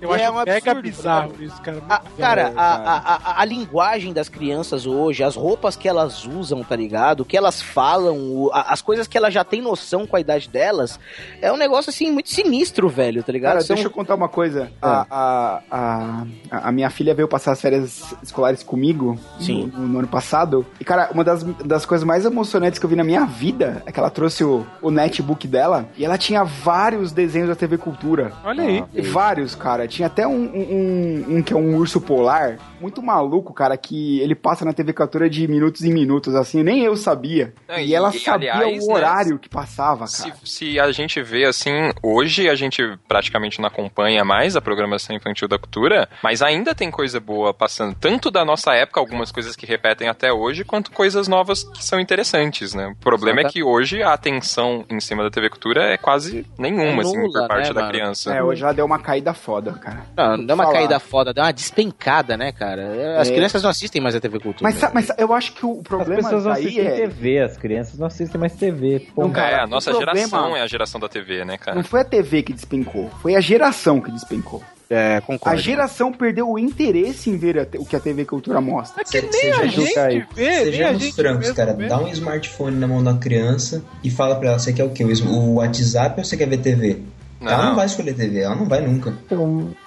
Eu é acho um mega absurdo, bizarro sabe? isso, cara. A- cara, a, a, a, a linguagem das crianças hoje, as roupas que elas usam, tá ligado? O que elas falam, o- a- as coisas que elas já têm noção com a idade delas, é um negócio assim muito sinistro, velho, tá ligado? Cara, São- deixa eu contar uma coisa. A, a, a, a minha filha veio passar as férias escolares comigo Sim. No, no ano passado. E, cara, uma das, das coisas mais emocionantes que eu vi na minha vida é que ela trouxe o, o netbook dela e ela tinha vários desenhos da TV Cultura. Olha aí. E vários, cara. Tinha até um, um, um- que é um urso polar, muito maluco, cara, que ele passa na TV Cultura de minutos em minutos, assim, nem eu sabia. Não, e, e- ela e, sabia aliás, o né, horário que passava, Se, cara. se a gente vê assim, hoje a gente praticamente não acompanha mais a programação infantil da cultura, mas ainda tem coisa boa passando, tanto da nossa época, algumas coisas que repetem até hoje, quanto coisas novas que são interessantes, né? O problema é que hoje a atenção em cima da TV Cultura é quase nenhuma, É assim, nula, por parte né, da mano? criança. É, hoje ela deu uma caída foda, cara. Não, deu uma Falar. caída foda, deu uma despencada, né, cara? As É. crianças não assistem mais a TV Cultura. Mas, mas eu acho que o As problema pessoas não aí assistem é... TV, as crianças não assistem mais TV. Pô, Não, cara, é, a nossa problema- geração é a geração da TV, né, cara? Não foi a TV que despencou, foi a geração que despencou. É, A concordo. geração perdeu o interesse em ver a o que a TV Cultura mostra. É que nem Seja a gente vê, nem a Sejamos gente francos, cara. vê. Dá um smartphone na mão da criança e fala pra ela, você quer o quê? O WhatsApp ou você quer ver TV? Ela não vai escolher TV, ela não vai nunca. É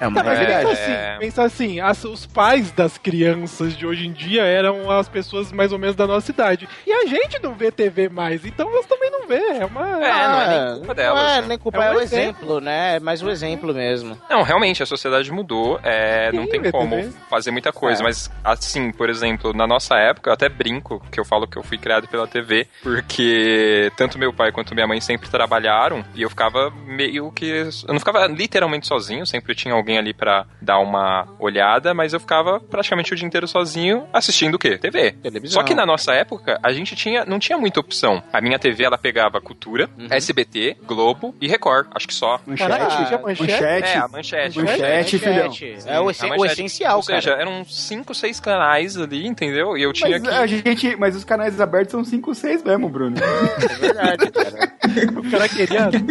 uma Tá, mas É, pensa é. assim, pensa assim, as- os pais das crianças de hoje em dia eram as pessoas mais ou menos da nossa idade. E a gente não vê TV mais, então elas também não vê. É uma. É, não é nem culpa delas. Não é né? nem culpa, É é, um o exemplo, né? É mais o exemplo mesmo. Não, realmente, a sociedade mudou, é, não Sim, tem vê como TV. fazer muita coisa, É. mas assim, por exemplo, na nossa época, eu até brinco que eu falo que eu fui criado pela TV, porque tanto meu pai quanto minha mãe sempre trabalharam e eu ficava meio que. Eu não ficava literalmente sozinho, sempre tinha alguém ali pra dar uma olhada, mas eu ficava praticamente o dia inteiro sozinho assistindo o quê? TV. Televisão. Só que na nossa época, a gente tinha, não tinha muita opção. A minha TV, ela pegava Cultura, Uhum. SBT, Globo e Record, acho que só. Caraca, tinha manchete? É, a manchete. Manchete, filhão. É o, essen- o manchete. essencial, Ou seja, cara. eram cinco, seis canais ali, entendeu? E eu tinha Mas que. a gente, mas os canais abertos são 5, 6 mesmo, Bruno. É verdade, cara. O cara queria.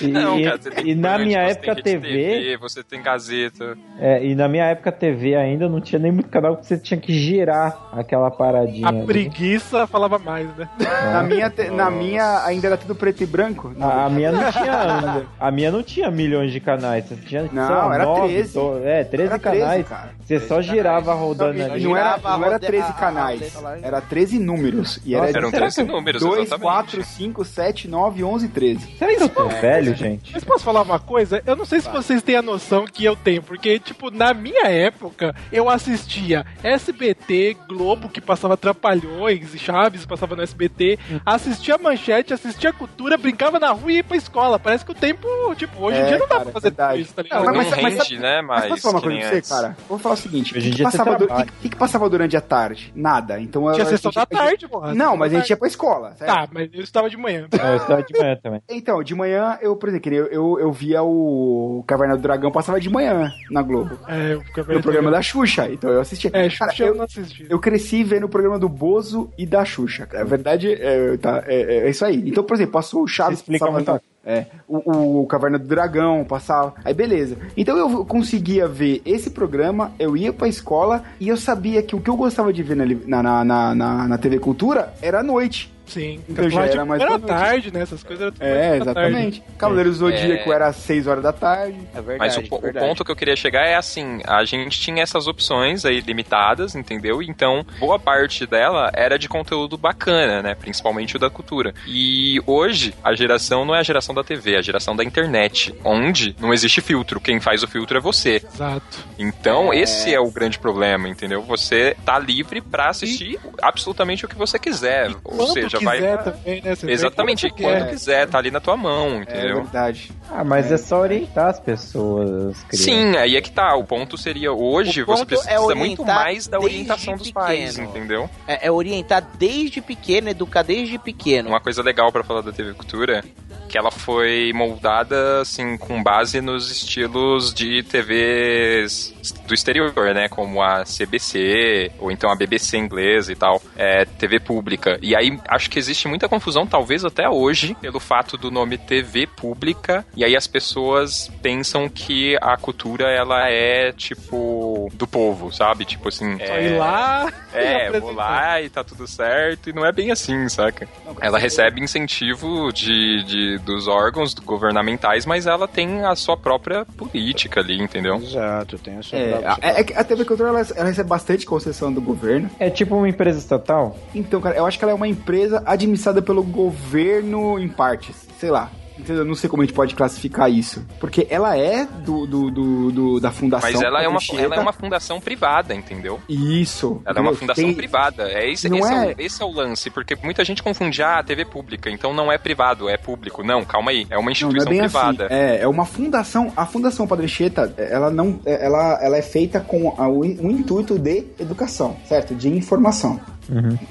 E, Não, e- cara, você tem e na minha você época tem Rede TV, Você tem Gazeta. é, e na minha época TV ainda não tinha nem muito canal que você tinha que girar aquela paradinha. A ali. preguiça falava mais, né? Na minha, te- na minha ainda era tudo preto e branco. A, a minha não tinha. a minha não tinha milhões de canais. Você tinha, sei Não, lá, era nove, 13. to- é, 13 Era 13, canais. cara. Você só girava rodando Não, ali. não era, não era a roda- 13 a- a canais, era 13 números. E era Nossa, Eram será 13 que- números, 2, exatamente. 4, 5, 7, 9, 11, 13. Será que eu tô velho, gente? Mas posso falar uma coisa? Eu não sei se vocês têm a noção que eu tenho, porque, tipo, na minha época, eu assistia SBT, Globo, que passava Trapalhões e Chaves, passava no SBT, assistia Manchete, assistia Cultura, brincava na rua e ia pra escola. Parece que o tempo, tipo, hoje em É, dia não dá cara, pra fazer verdade. tudo isso, tá ligado? Não, Não, mas- mas- rende, mas- né? Mas Mas. posso falar uma coisa pra você, cara? Vou falar o seguinte: o Hoje em que, passava, du- trabalha. que, que passava durante a tarde? Nada. Então Tinha a sessão da tarde, porra. Não, mas a gente ia pra escola. certo? Tá, mas eu estava de manhã. Eu estava de manhã também. Então, de manhã, eu, por exemplo, eu, eu, eu via o Caverna do Dragão, passava de manhã na Globo. É, No programa da Xuxa, então eu assistia. É, Cara, Xuxa eu eu, não assisti. eu cresci vendo o programa do Bozo e da Xuxa. A verdade é, tá, é, é isso aí. Então, por exemplo, passou o Chaves, Explica passava muito. é, o, o Caverna do Dragão, passava. Aí beleza. Então eu conseguia ver esse programa, eu ia pra escola e eu sabia que o que eu gostava de ver na, na, na, na, na- na TV Cultura era à noite. Sim, Então já era mais era tarde, né? Essas coisas eram tudo É, mais pra tarde. exatamente. Cavaleiro do Zodíaco É. era às 6 horas da tarde. É Mas o, po- o ponto que eu queria chegar é assim, a gente tinha essas opções aí limitadas, entendeu? Então, boa parte dela era de conteúdo bacana, né? Principalmente o da cultura. E hoje, a geração não é a geração da TV, é a geração da internet, onde não existe filtro. Quem faz o filtro é você. Exato. Então, É. esse é o grande problema, entendeu? Você tá livre pra assistir absolutamente o que você quiser. Ou Quando seja, quiser vai. também, né? Exatamente, quando quer. quiser, tá ali na tua mão, É entendeu? verdade. Ah, mas é, só orientar as pessoas. crianças. Sim, aí é que tá. O ponto seria hoje O você ponto precisa é muito mais da orientação dos pais, pequeno. entendeu? É, é orientar desde pequeno, educar desde pequeno. Uma coisa legal pra falar da TV Cultura que ela foi moldada assim com base nos estilos de TVs do exterior, né, como a CBC ou então a BBC inglesa e tal, é TV pública. E aí acho que existe muita confusão, talvez até hoje, pelo fato do nome TV pública. E aí as pessoas pensam que a cultura ela é tipo do povo, sabe? Tipo assim, Só é... ir lá e É, vou lá e tá tudo certo, e não é bem assim, saca? Ela recebe incentivo de, de- dos órgãos governamentais, mas ela tem a sua própria política ali, entendeu? Exato, tem a sua É, a, é a TV Cultura ela, ela recebe bastante concessão do governo. É tipo uma empresa estatal? Então, cara, eu acho que ela é uma empresa administrada pelo governo em partes. Sei lá. Entendeu? Eu não sei como a gente pode classificar isso. Porque ela é do, do, do- do- da fundação. Mas ela é, uma, ela é uma fundação privada, entendeu? Isso. Ela é uma entendeu? fundação Tem- privada. É esse, Não esse é... é- o, esse é o lance, porque muita gente confunde, ah, TV pública, então não é privado, é público. Não, calma aí, é uma Não, não é instituição bem privada. assim. É, é uma fundação. A Fundação Padre Anchieta, ela não, ela, ela é feita com a- o, o intuito de educação, certo? De informação.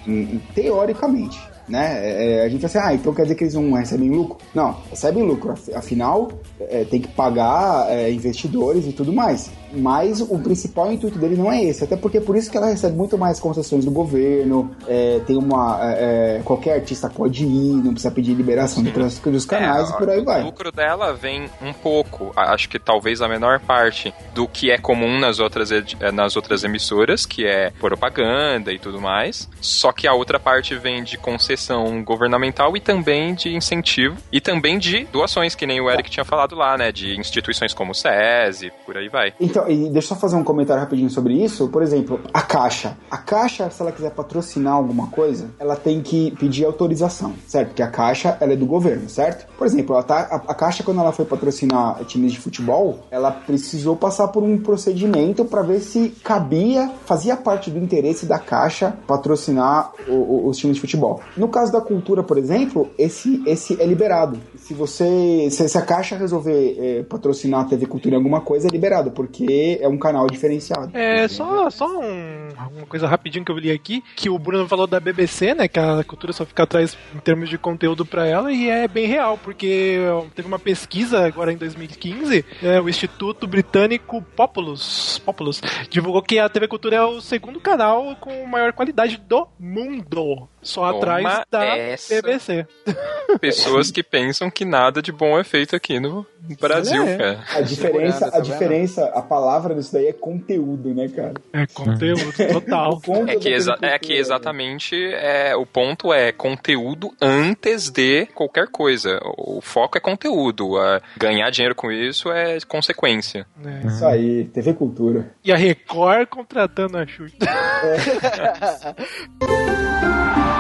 Hum, Teoricamente. Né? É, a gente vai assim, ah, então quer dizer que eles não recebem lucro? Não, recebem lucro. Af- Afinal, é, tem que pagar é, investidores e tudo mais. Mas o principal intuito dele não é esse. Até porque é por isso que ela recebe muito mais concessões do governo. é, tem uma. é, é, qualquer artista pode ir, não precisa pedir liberação dos, dos canais É, e por aí o vai. lucro dela vem um pouco, acho que talvez a menor parte do que é comum nas outras, eh, nas outras emissoras, que é propaganda e tudo mais. Só que a outra parte vem de concessão governamental e também de incentivo e também de doações, que nem o Eric tinha falado lá, né? De instituições como o SESI, por aí vai. Então, e deixa eu só fazer um comentário rapidinho sobre isso. Por exemplo, a Caixa. A Caixa, se ela quiser patrocinar alguma coisa, ela tem que pedir autorização, certo? Porque a Caixa, ela é do governo, certo? Por exemplo, tá, a, a Caixa, quando ela foi patrocinar times de futebol, ela precisou passar por um procedimento para ver se cabia, fazia parte do interesse da Caixa patrocinar o- o- os times de futebol. No caso da cultura, por exemplo, esse, esse é liberado. Se você, se, se a Caixa resolver eh, patrocinar a TV Cultura em alguma coisa, é liberado, porque é um canal diferenciado. É, só, só um- uma coisa rapidinho que eu li aqui, que o Bruno falou da BBC, né, que a cultura só fica atrás em termos de conteúdo pra ela, e é bem real, porque teve uma pesquisa agora em 2015, né, o Instituto Britânico Populus, Populus divulgou que a TV Cultura é o segundo canal com maior qualidade do mundo, só Toma atrás da essa. BBC. Pessoas que pensam que nada de bom é feito aqui no Brasil, É. cara. A diferença, tá a vendo? diferença, a palavra disso daí é conteúdo, né, cara? É conteúdo total. É que, exa- é que exatamente é, o ponto é conteúdo antes de qualquer coisa. O foco é conteúdo. a- ganhar dinheiro com isso é consequência. É. Isso aí, TV Cultura. E a Record contratando a Xuxa.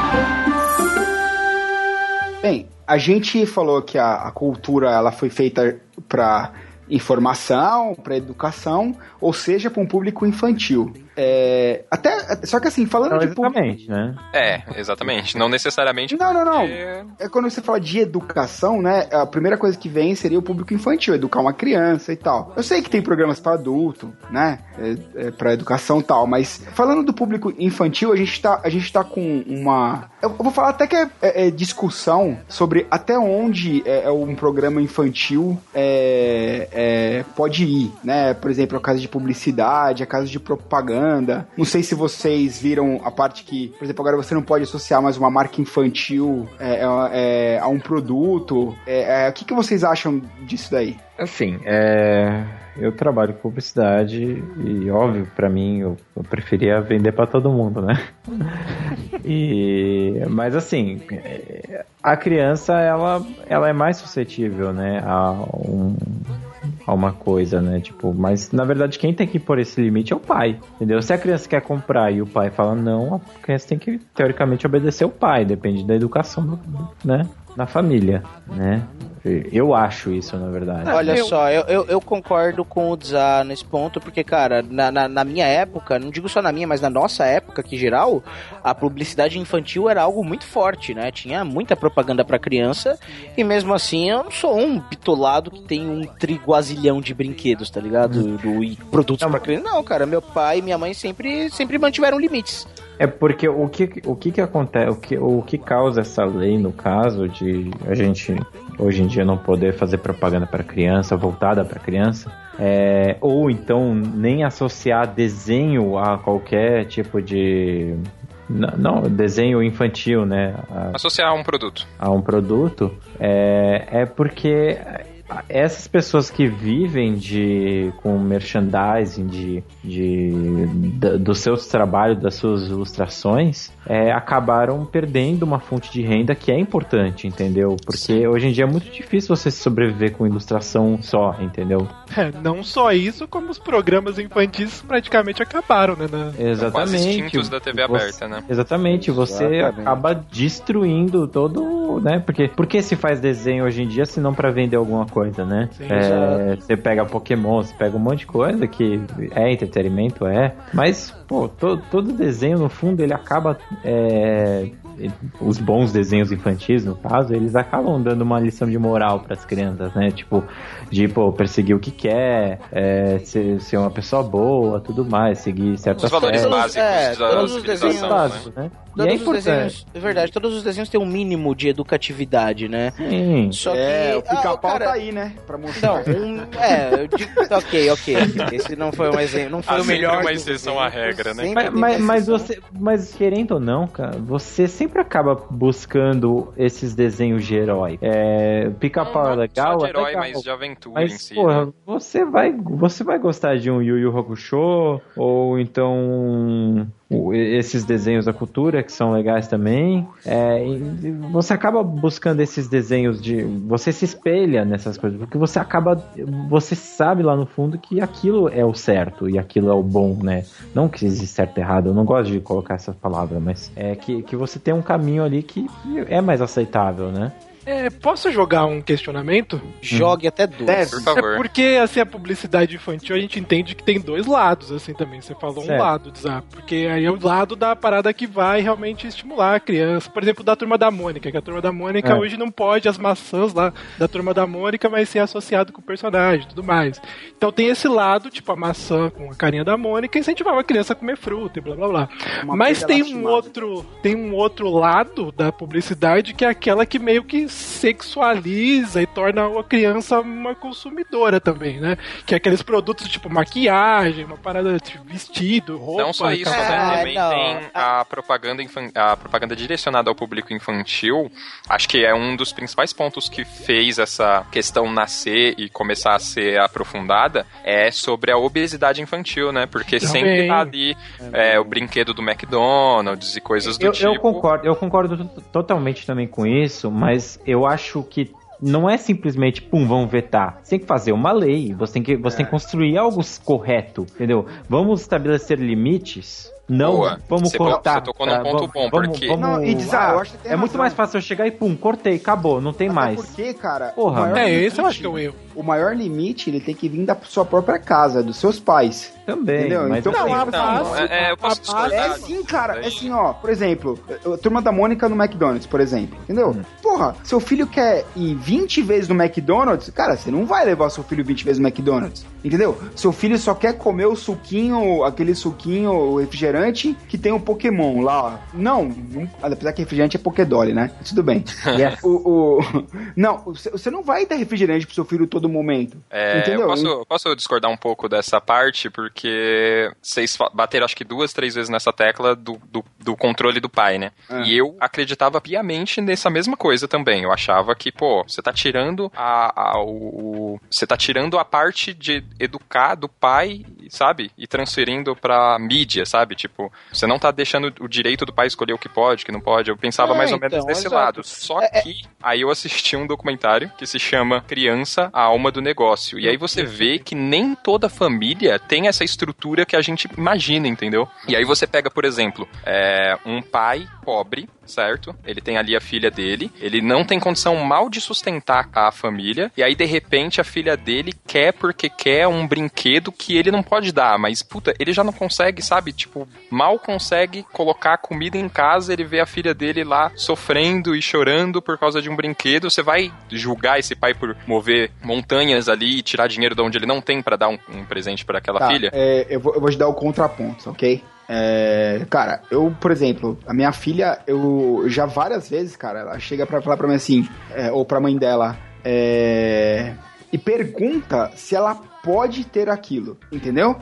Bem, a gente falou que a, a cultura ela foi feita para informação, para educação, ou seja, para um público infantil. É, até, só que assim, falando Não de público, exatamente, né? É, exatamente. Não necessariamente. Não, não, não. porque- É quando você fala de educação, né? A primeira coisa que vem seria o público infantil, educar uma criança e tal. Eu sei que tem programas para adulto, né? É, é, para educação e tal, mas falando do público infantil, a gente tá, a gente tá com uma. Eu, eu vou falar até que é, é- é discussão sobre até onde é, é um programa infantil é, é, pode ir, né? Por exemplo, a casa de publicidade, a casa de propaganda. Não sei se vocês viram a parte que, por exemplo, agora você não pode associar mais uma marca infantil é, é, é, a um produto. É, é, o que, que vocês acham disso daí? Assim, é, eu trabalho com publicidade e, óbvio, pra mim, eu, eu preferia vender pra todo mundo, né? E, mas assim, a criança ela, ela é mais suscetível, né, a, um, a uma coisa, né? Tipo, mas na verdade quem tem que pôr esse limite é o pai, entendeu? Se a criança quer comprar e o pai fala não, a criança tem que teoricamente obedecer o pai, depende da educação, né? Na família, né? Eu acho isso, na verdade. Olha só, eu, eu, eu concordo com o Dzá nesse ponto, porque, cara, na, na, na minha época, não digo só na minha, mas na nossa época, que geral, a publicidade infantil era algo muito forte, né? Tinha muita propaganda pra criança, e mesmo assim eu não sou um bitolado que tem um triguazilhão de brinquedos, tá ligado? Do, e produtos pra criança. Não, cara, meu pai e minha mãe sempre, sempre mantiveram limites. É porque o que, o que que acontece, o que, o que causa essa lei, no caso, de a gente hoje em dia não poder fazer propaganda para criança, voltada para criança, é, ou então nem associar desenho a qualquer tipo de. Não, desenho infantil, né? A- Associar a um produto. a um produto é, é porque essas pessoas que vivem de com merchandising de, de da- dos seus trabalhos das suas ilustrações é, acabaram perdendo uma fonte de renda que é importante entendeu porque hoje em dia é muito difícil você sobreviver com ilustração só entendeu É, não só isso, como os programas infantis praticamente acabaram, né? na- exatamente Quase extintos da TV Você- aberta, né? Exatamente, você Exatamente. acaba destruindo todo, né? Porque por que se faz desenho hoje em dia se não para vender alguma coisa, né? Sim, É, você pega Pokémon, você pega um monte de coisa que é entretenimento, é, mas pô, to- todo desenho no fundo ele acaba é, os bons desenhos infantis, no caso, eles acabam dando uma lição de moral para as crianças, né? Tipo, de pô, perseguir o que quer, é, ser, ser uma pessoa boa, tudo mais, seguir certas Os valores regras. básicos É, da todos os desenhos- né? Básico, né? E Todos é os importante. desenhos, é verdade, todos os desenhos têm um mínimo de educatividade, né? Sim. Só que, É, o ah, pica-pau cara, tá aí, né? Pra mostrar. Não, um, é, eu digo, ok, ok. Esse não foi um exemplo, não foi Há o melhor. uma exceção à regra, né? Mas, mas, mas você, mas querendo ou não, cara, você sempre acaba buscando esses desenhos de herói. É, Pica-pau é legal, Só de é herói, legal. mas de aventura Mas, em si. porra, né? você vai, você vai gostar de um Yu Yu Hakusho ou então esses desenhos da cultura que são legais também. É, você acaba buscando esses desenhos de, você se espelha nessas coisas porque você acaba, você sabe lá no fundo que aquilo é o certo e aquilo é o bom, né? Não que existe certo e errado. Eu não gosto de colocar essa palavra, mas é que, que você tem um caminho ali que é mais aceitável, né? É, posso jogar um questionamento? Jogue até dois. Por favor. É porque, assim, a publicidade infantil a gente entende que tem dois lados, assim, também. Você falou um Certo. lado, Zap. Porque aí é o lado da parada que vai realmente estimular a criança. Por exemplo, da Turma da Mônica, que a Turma da Mônica É. hoje não pode as maçãs lá da Turma da Mônica, mas ser associado com o personagem e tudo mais. Então tem esse lado, tipo, a maçã com a carinha da Mônica, incentivava a criança a comer fruta e blá blá blá. Uma mas tem um outro tem um outro lado da publicidade que é aquela que meio que sexualiza e torna a criança uma consumidora também, né? Que é aqueles produtos tipo maquiagem, uma parada de vestido, roupa. Não só isso, né? Ah, Também não. tem a propaganda, a propaganda direcionada ao público infantil. Acho que é um dos principais pontos que fez essa questão nascer e começar a ser aprofundada é sobre a obesidade infantil, né? Porque Também. sempre tá ali é, o brinquedo do McDonald's e coisas do eu, tipo. eu concordo, eu concordo to- totalmente também com isso, mas eu acho que não é simplesmente, pum, vamos vetar. Você tem que fazer uma lei, você tem que, você tem que construir algo correto, entendeu? Vamos estabelecer limites. Não, Boa. vamos Você cortar. você tocou num ponto bom, vamos- porque- vamos- Não, e diz, ah, eu acho que tem é muito mais fácil eu chegar e pum, cortei, acabou, não tem Até mais. porque, cara, Porra, o maior É, limite, esse eu acho que é o erro. o maior limite ele tem que vir da sua própria casa, dos seus pais. Também, Entendeu? mas Então, assim, não, a Não, Não, é, é, eu posso a- discordar. É sim, cara. É assim, ó. Por exemplo, a turma da Mônica no McDonald's, por exemplo. Entendeu? Hum. Porra, seu filho quer ir 20 vezes no McDonald's, cara, você não vai levar seu filho 20 vezes no McDonald's. Entendeu? Seu filho só quer comer o suquinho, aquele suquinho, o refrigerante que tem o Pokémon lá, ó. Não, não- apesar que refrigerante é Pokédole, né? Tudo bem. Yes. O, o- Não, você não vai dar refrigerante pro seu filho todo momento. É, entendeu? eu posso, posso discordar um pouco dessa parte, porque vocês fa- bateram acho que duas, três vezes nessa tecla do, do, do controle do pai, né? É. E eu acreditava piamente nessa mesma coisa também. Eu achava que, pô, você tá tirando a, a o, você tá tirando a parte de educar do pai, sabe? E transferindo pra mídia, sabe? Tipo, você não tá deixando o direito do pai escolher o que pode, o que não pode. Eu pensava É, mais ou menos então, desse exato. lado. Só que aí eu assisti um documentário que se chama Criança, a Alma do Negócio. E aí você vê que nem toda família tem essa estrutura que a gente imagina, entendeu? E aí você pega, por exemplo, é, um pai pobre, certo? Ele tem ali a filha dele, ele não tem condição mal de sustentar a família, e aí de repente a filha dele quer porque quer um brinquedo que ele não pode dar, mas puta, ele já não consegue, sabe? Tipo, mal consegue colocar comida em casa, ele vê a filha dele lá sofrendo e chorando por causa de um brinquedo. Você vai julgar esse pai por mover montanhas ali e tirar dinheiro de onde ele não tem pra dar um, um presente pra aquela Tá, filha? é, eu, vou, eu vou te dar o contraponto, ok? É, cara, eu, por exemplo, a minha filha, eu já várias vezes, cara, ela chega pra falar pra mim assim, é, ou pra mãe dela, é, e pergunta se ela pode ter aquilo, entendeu?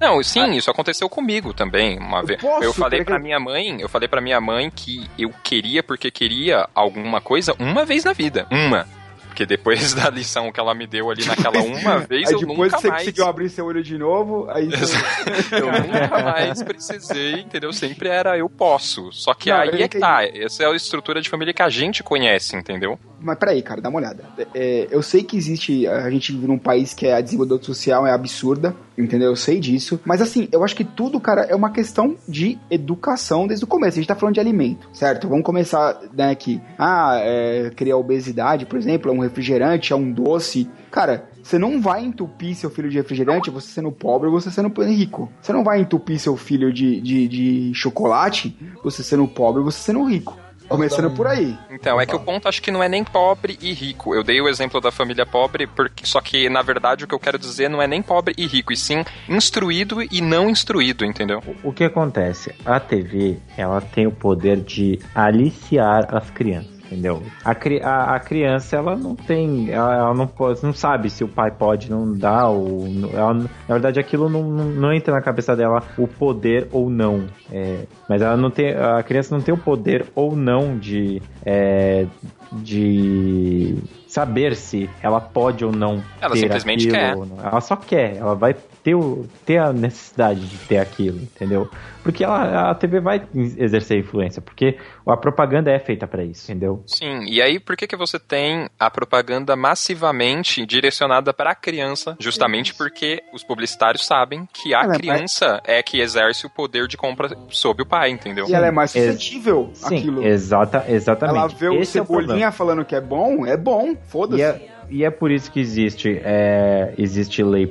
Não, sim, isso aconteceu comigo também uma vez. posso, Eu falei porque- pra minha mãe, eu falei para minha mãe que eu queria porque queria alguma coisa uma vez na vida, uma. Porque depois da lição que ela me deu ali naquela uma vez, aí eu depois nunca que você mais conseguiu abrir seu olho de novo, aí você... eu nunca mais precisei, entendeu? Sempre era eu posso. Só que Não, aí é que tá. Essa é a estrutura de família que a gente conhece, entendeu? Mas peraí, cara, dá uma olhada. É, eu sei que existe. A gente vive num país que a desigualdade social é absurda, entendeu? Eu sei disso. Mas assim, eu acho que tudo, cara, é uma questão de educação desde o começo. A gente tá falando de alimento, certo? Vamos começar, né, aqui. Ah, é, criar obesidade, por exemplo, é um refrigerante, é um doce. Cara, você não vai entupir seu filho de refrigerante, você sendo pobre ou você sendo rico. Você não vai entupir seu filho de, de, de chocolate, você sendo pobre ou você sendo rico. Começando por aí. Então, é que o ponto acho que não é nem pobre e rico. Eu dei o exemplo da família pobre, porque, só que, na verdade, o que eu quero dizer não é nem pobre e rico, e sim instruído e não instruído, entendeu? O que acontece? A TV, ela tem o poder de aliciar as crianças. Entendeu? A, cri- a, a criança, ela não tem. Ela, ela não, pode, não sabe se o pai pode não dar, ou. Ela, na verdade, aquilo não, não, não entra na cabeça dela o poder ou não. É, mas ela não tem. A criança não tem o poder ou não de. é, de saber se ela pode ou não Ela ter simplesmente quer. Ela só quer, ela vai ter, o, ter a necessidade de ter aquilo, entendeu? Porque ela, a TV vai exercer influência, porque a propaganda é feita pra isso, entendeu? Sim, e aí por que, que você tem a propaganda massivamente direcionada para a criança? Justamente porque os publicitários sabem que a Ela é criança é que exerce o poder de compra sob o pai, entendeu? E ela é mais Ex- suscetível Sim, àquilo. exata, exatamente. Ela vê o Esse é o Cebolinha falando que é bom, é bom, foda-se. E é, e é por isso que existe, é, existe lei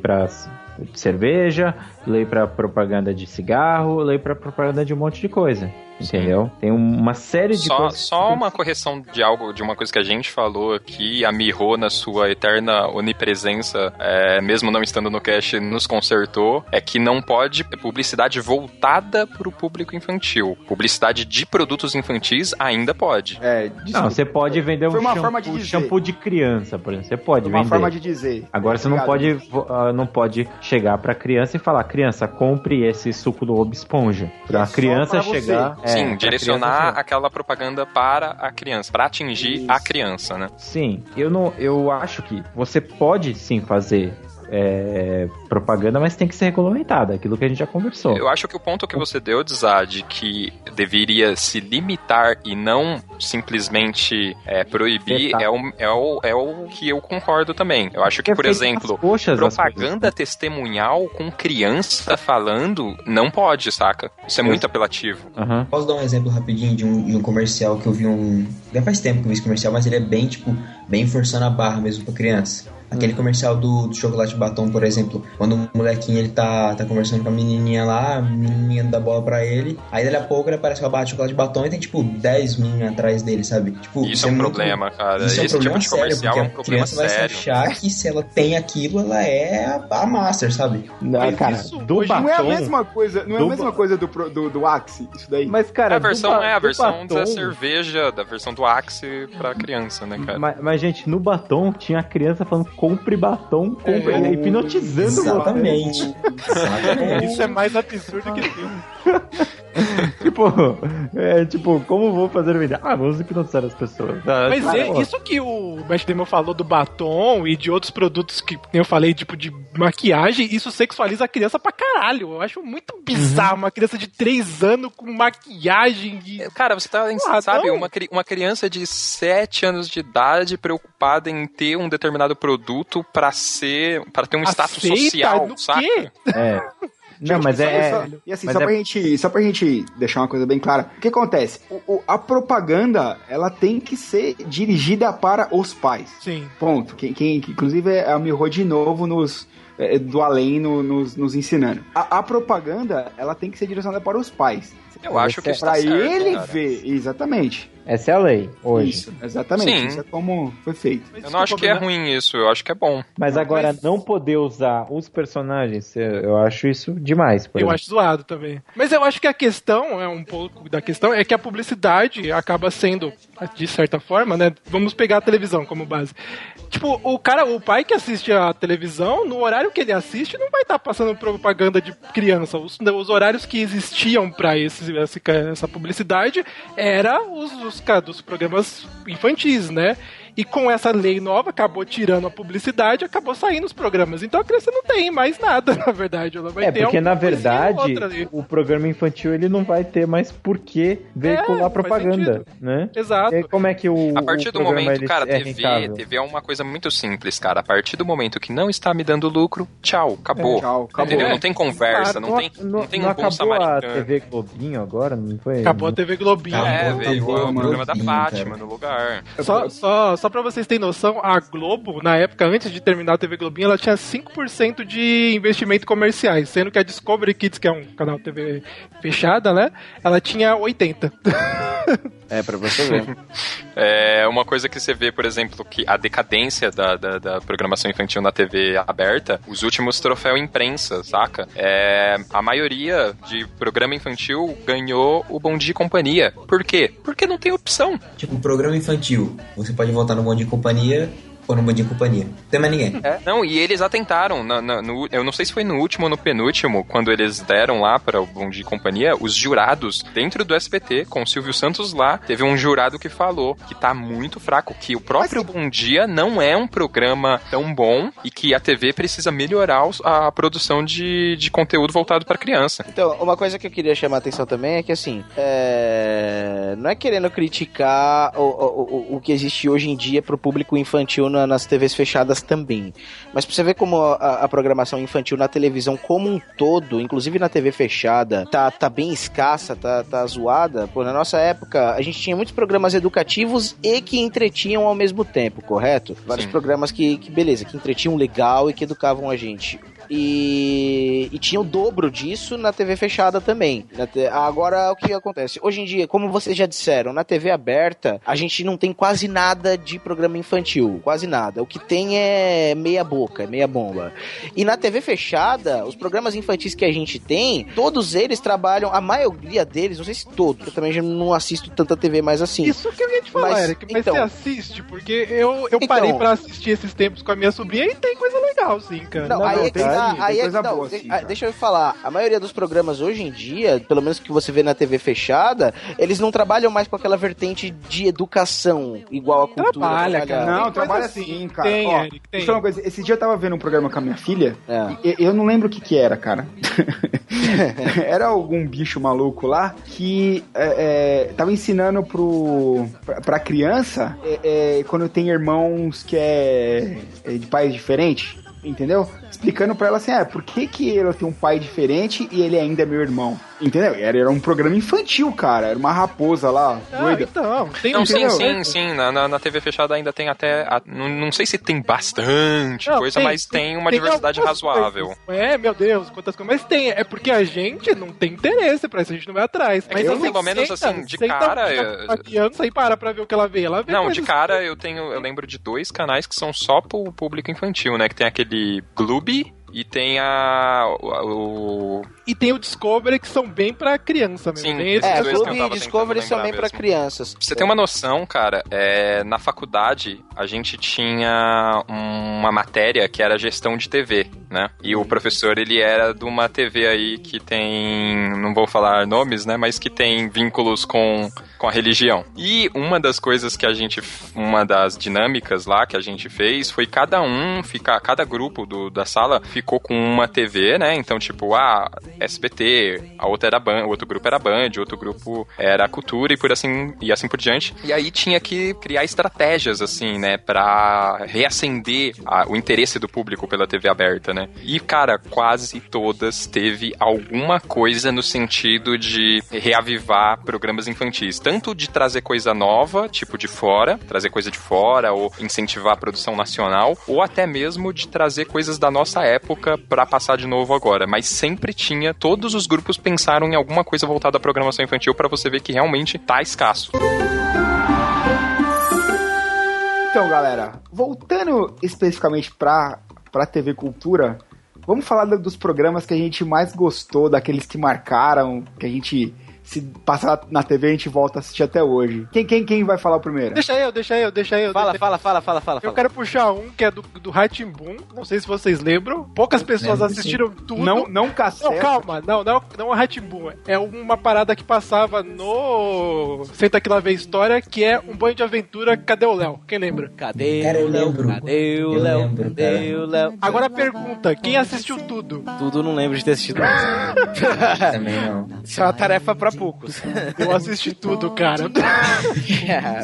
pra cerveja, lei pra propaganda de cigarro, lei pra propaganda de um monte de coisa. Entendeu? Tem uma série de Só, coisas. só uma correção de algo, de uma coisa que a gente falou aqui, a Miho, na sua eterna onipresença, é, mesmo não estando no cast, nos consertou, é que não pode publicidade voltada para o público infantil. Publicidade de produtos infantis ainda pode. É, Não, você pode vender um Foi uma shampoo, forma de dizer. shampoo de criança, por exemplo. Você pode uma vender. forma de dizer. Agora você não pode, ah, não pode chegar pra criança e falar, criança, compre esse suco do Bob Esponja. Pra é criança pra chegar. é, Sim, pra direcionar criança aquela propaganda para a criança, para atingir a criança, né? Sim, eu não, eu acho que você pode sim fazer é, propaganda, mas tem que ser regulamentada, aquilo que a gente já conversou. Eu acho que o ponto que você deu, Zad, que deveria se limitar e não simplesmente é, proibir, é o, é, o, é o que eu concordo também. Eu acho que, por exemplo, coxas propaganda testemunhal com criança falando não pode, saca? Isso é muito apelativo. Posso dar um exemplo rapidinho de um, de um comercial que eu vi um. Já faz tempo que eu vi esse comercial, mas ele é bem, tipo, bem forçando a barra mesmo pra criança. Aquele comercial do, do chocolate batom, por exemplo, quando o molequinho ele tá, tá conversando com a menininha lá, a menininha dá bola pra ele, aí daqui a pouco ele aparece com a barra de chocolate batom e tem tipo 10 meninas atrás dele, sabe? Tipo, Isso é um muito- problema, cara. Isso é um Esse tipo problema de sério, comercial porque é um a problema criança vai se sério. achar que se ela tem aquilo, ela é a, a master, sabe? Não, cara, do não é a batom- mesma coisa, não é a mesma coisa do, do, do Axe, isso daí. Mas, cara, a versão é a versão da batom- cerveja, da versão do Axe pra criança, né, cara? Mas, mas, gente, no batom tinha a criança falando compre batom, compre, É, hipnotizando Exatamente. você. Isso é mais absurdo que filme. tipo, é, tipo, como vou fazer vídeo? Ah, vamos hipnotizar as pessoas. Ah, Mas cara, é, isso que o Matt Damon falou do batom e de outros produtos que eu falei, tipo de maquiagem, isso sexualiza a criança pra caralho. Eu acho muito bizarro uma criança de 3 anos com maquiagem e... Cara, você tá, Ah, sabe, não. uma, uma criança de 7 anos de idade preocupada em ter um determinado produto pra ser, para ter um status Aceita? social, No saca? quê? É. Não, mas Só- é. só- e assim, só, é- pra gente, só pra gente deixar uma coisa bem clara, o que acontece? O- o- a propaganda, ela tem que ser dirigida para os pais. Sim. Ponto. Quem, quem, que, inclusive, é a Miho de novo nos, é, do além no- nos, nos ensinando. A, a propaganda, ela tem que ser direcionada para os pais. Eu acho que é isso tá pra certo, ele cara. ver, exatamente. Essa é a lei, hoje. Isso, exatamente. Sim. Isso é como foi feito. Eu não acho que é ruim isso, eu acho que é bom. Mas agora, não poder usar os personagens, eu eu acho isso demais. por Eu exemplo. acho zoado também. Mas eu acho que a questão, é um pouco da questão, é que a publicidade acaba sendo, de certa forma, né? Vamos pegar a televisão como base. Tipo, o cara, o pai que assiste a televisão, no horário que ele assiste, não vai estar passando propaganda de criança. Os, os horários que existiam esse- essa publicidade era os, os dos programas infantis, né? E com essa lei nova, acabou tirando a publicidade, acabou saindo os programas. Então a criança não tem mais nada, na verdade. Ela vai É, ter porque na ou verdade, o programa infantil ele não vai ter mais por que veicular É, propaganda, né? Exato. E como é que o. A partir o do programa, momento, cara, é TV, rentável? TV é uma coisa muito simples, cara. A partir do momento que não está me dando lucro, tchau, acabou. É, tchau, acabou. Entendeu? Não tem conversa, não, tem, não, não tem não um bom acabou a samaritano. TV Globinho agora, não foi? Acabou a TV Globinho. É, Acabou, veio acabou, o programa da Fátima cara. no lugar. Só, só, só pra vocês terem noção, a Globo, na época, antes de terminar a TV Globinho, ela tinha 5% de investimento comerciais, sendo que a Discovery Kids, que é um canal TV fechada, né? Ela tinha 80%. É, pra você ver. É uma coisa que você vê, por exemplo, que a decadência da, da, da programação infantil na TV aberta, os últimos troféu imprensa, saca? É, a maioria de programa infantil ganhou o Bom Dia e Companhia. Por quê? Porque não tem opção. Tipo, programa infantil. Você pode voltar no Bom de Companhia ou no Bom de Companhia. Não tem mais ninguém. Não, e eles atentaram. na- na- no- eu não sei se foi no último ou no penúltimo, quando eles deram lá para o Bom Dia e Companhia, os jurados dentro do SBT, com o Silvio Santos lá, teve um jurado que falou que tá muito fraco, que o próprio Bom Dia não é um programa tão bom e que a TV precisa melhorar a produção de, de conteúdo voltado para criança. Então, uma coisa que eu queria chamar a atenção também é que, assim, é... não é querendo criticar o, o, o- o que existe hoje em dia pro público infantil na- nas TVs fechadas também. Mas pra você ver como a, a programação infantil na televisão como um todo, inclusive na TV fechada, tá, tá bem escassa, tá, tá zoada. Pô, na nossa época, a gente tinha muitos programas educativos e que entretinham ao mesmo tempo, correto? Vários Sim. programas que, que, beleza, que entretinham legal e que educavam a gente. E, e tinha o dobro disso na TV fechada também. Te- Agora, o que acontece? Hoje em dia, como vocês já disseram, na TV aberta, a gente não tem quase nada de programa infantil. Quase nada. O que tem é meia boca, é meia bomba. E na TV fechada, os programas infantis que a gente tem, todos eles trabalham, a maioria deles, não sei se todos, eu também já não assisto tanta TV mais assim. Isso que eu ia te falar, Mas, Eric, mas então- você assiste, porque eu, eu Então- parei pra assistir esses tempos com a minha sobrinha e tem coisa legal, sim, cara. Não, Não, aí não, é que tem tem aí é não, boa, de- sim, ah, deixa eu falar, a maioria dos programas hoje em dia, pelo menos que você vê na TV fechada, eles não trabalham mais com aquela vertente de educação, igual a cultura. Trabalha, trabalhava. cara. Não, trabalha assim. assim, cara. Tem, Ó, Eric, tem. deixa eu falar uma coisa. Esse dia eu tava vendo um programa com a minha filha. É. e eu não lembro o que que era, cara. era algum bicho maluco lá que é, é, tava ensinando pro, pra, pra criança é, é, quando tem irmãos que é, é de pais diferentes. Entendeu? Explicando pra ela assim, ah, por que que eu tenho um pai diferente e ele ainda é meu irmão? Entendeu? Era, era um programa infantil, cara. Era uma raposa lá, Ah, doida. então, tem Não, sim, sim, sim. Na, na, na TV fechada ainda tem até. a- não, não sei se tem bastante Não, coisa, mas tem uma tem diversidade razoável. coisas. É, meu Deus, quantas coisas. Mas tem, é porque a gente não tem interesse pra isso, a gente não vai atrás. É Mas que assim, pelo menos, senta- assim, de cara, com A eu- criança e para pra ver o que ela vê. Ela vê Não, de cara eu tenho. Eu lembro de dois canais que são só pro público infantil, né? Que tem aquele Gloob e tem a. O, e tem o Discovery, que são bem pra criança mesmo. Sim, Tem esses É, dois que eu Clube tava e Discovery são bem pra mesmo. crianças. Pra você ter uma noção, cara, é, na faculdade a gente tinha uma matéria que era gestão de TV, né? E o professor, ele era de uma TV aí que tem, não vou falar nomes, né? Mas que tem vínculos com, com a religião. E uma das coisas que a gente, uma das dinâmicas lá que a gente fez foi cada um ficar, cada grupo do, da sala ficou com uma TV, né? Então, tipo, a SBT, a outra era Band, o outro grupo era Band, o outro grupo era Cultura e por assim e assim por diante. E aí tinha que criar estratégias assim, né, para reacender a- o interesse do público pela TV aberta, né? E cara, quase todas teve alguma coisa no sentido de reavivar programas infantis, tanto de trazer coisa nova, tipo de fora, trazer coisa de fora ou incentivar a produção nacional, ou até mesmo de trazer coisas da nossa época pra passar de novo agora, mas sempre tinha, todos os grupos pensaram em alguma coisa voltada à programação infantil pra você ver que realmente tá escasso. Então, galera, voltando especificamente pra, pra TV Cultura, vamos falar do- dos programas que a gente mais gostou, daqueles que marcaram, que a gente, se passar na TV, a gente volta a assistir até hoje. Quem, quem, quem vai falar o primeiro? Deixa eu, deixa eu, deixa eu. Fala, deixa eu. fala, fala, fala, fala. Eu fala. quero puxar um que é do, do Ratimbun. Não sei se vocês lembram. Poucas pessoas Lembro, assistiram tudo. Não, não Não, cassete. calma, não, não, não é Ratimbun. É uma parada que passava no Senta que lá vê história, que é um banho de aventura. Cadê o Léo? Quem lembra? Cadê Cara, o Léo? Cadê o Léo? lembro, Cadê o Léo? Agora pergunta: quem assistiu tudo? Tudo não lembro de ter assistido. Também não. Isso é uma tarefa pra poucos. Eu assisti tudo, cara.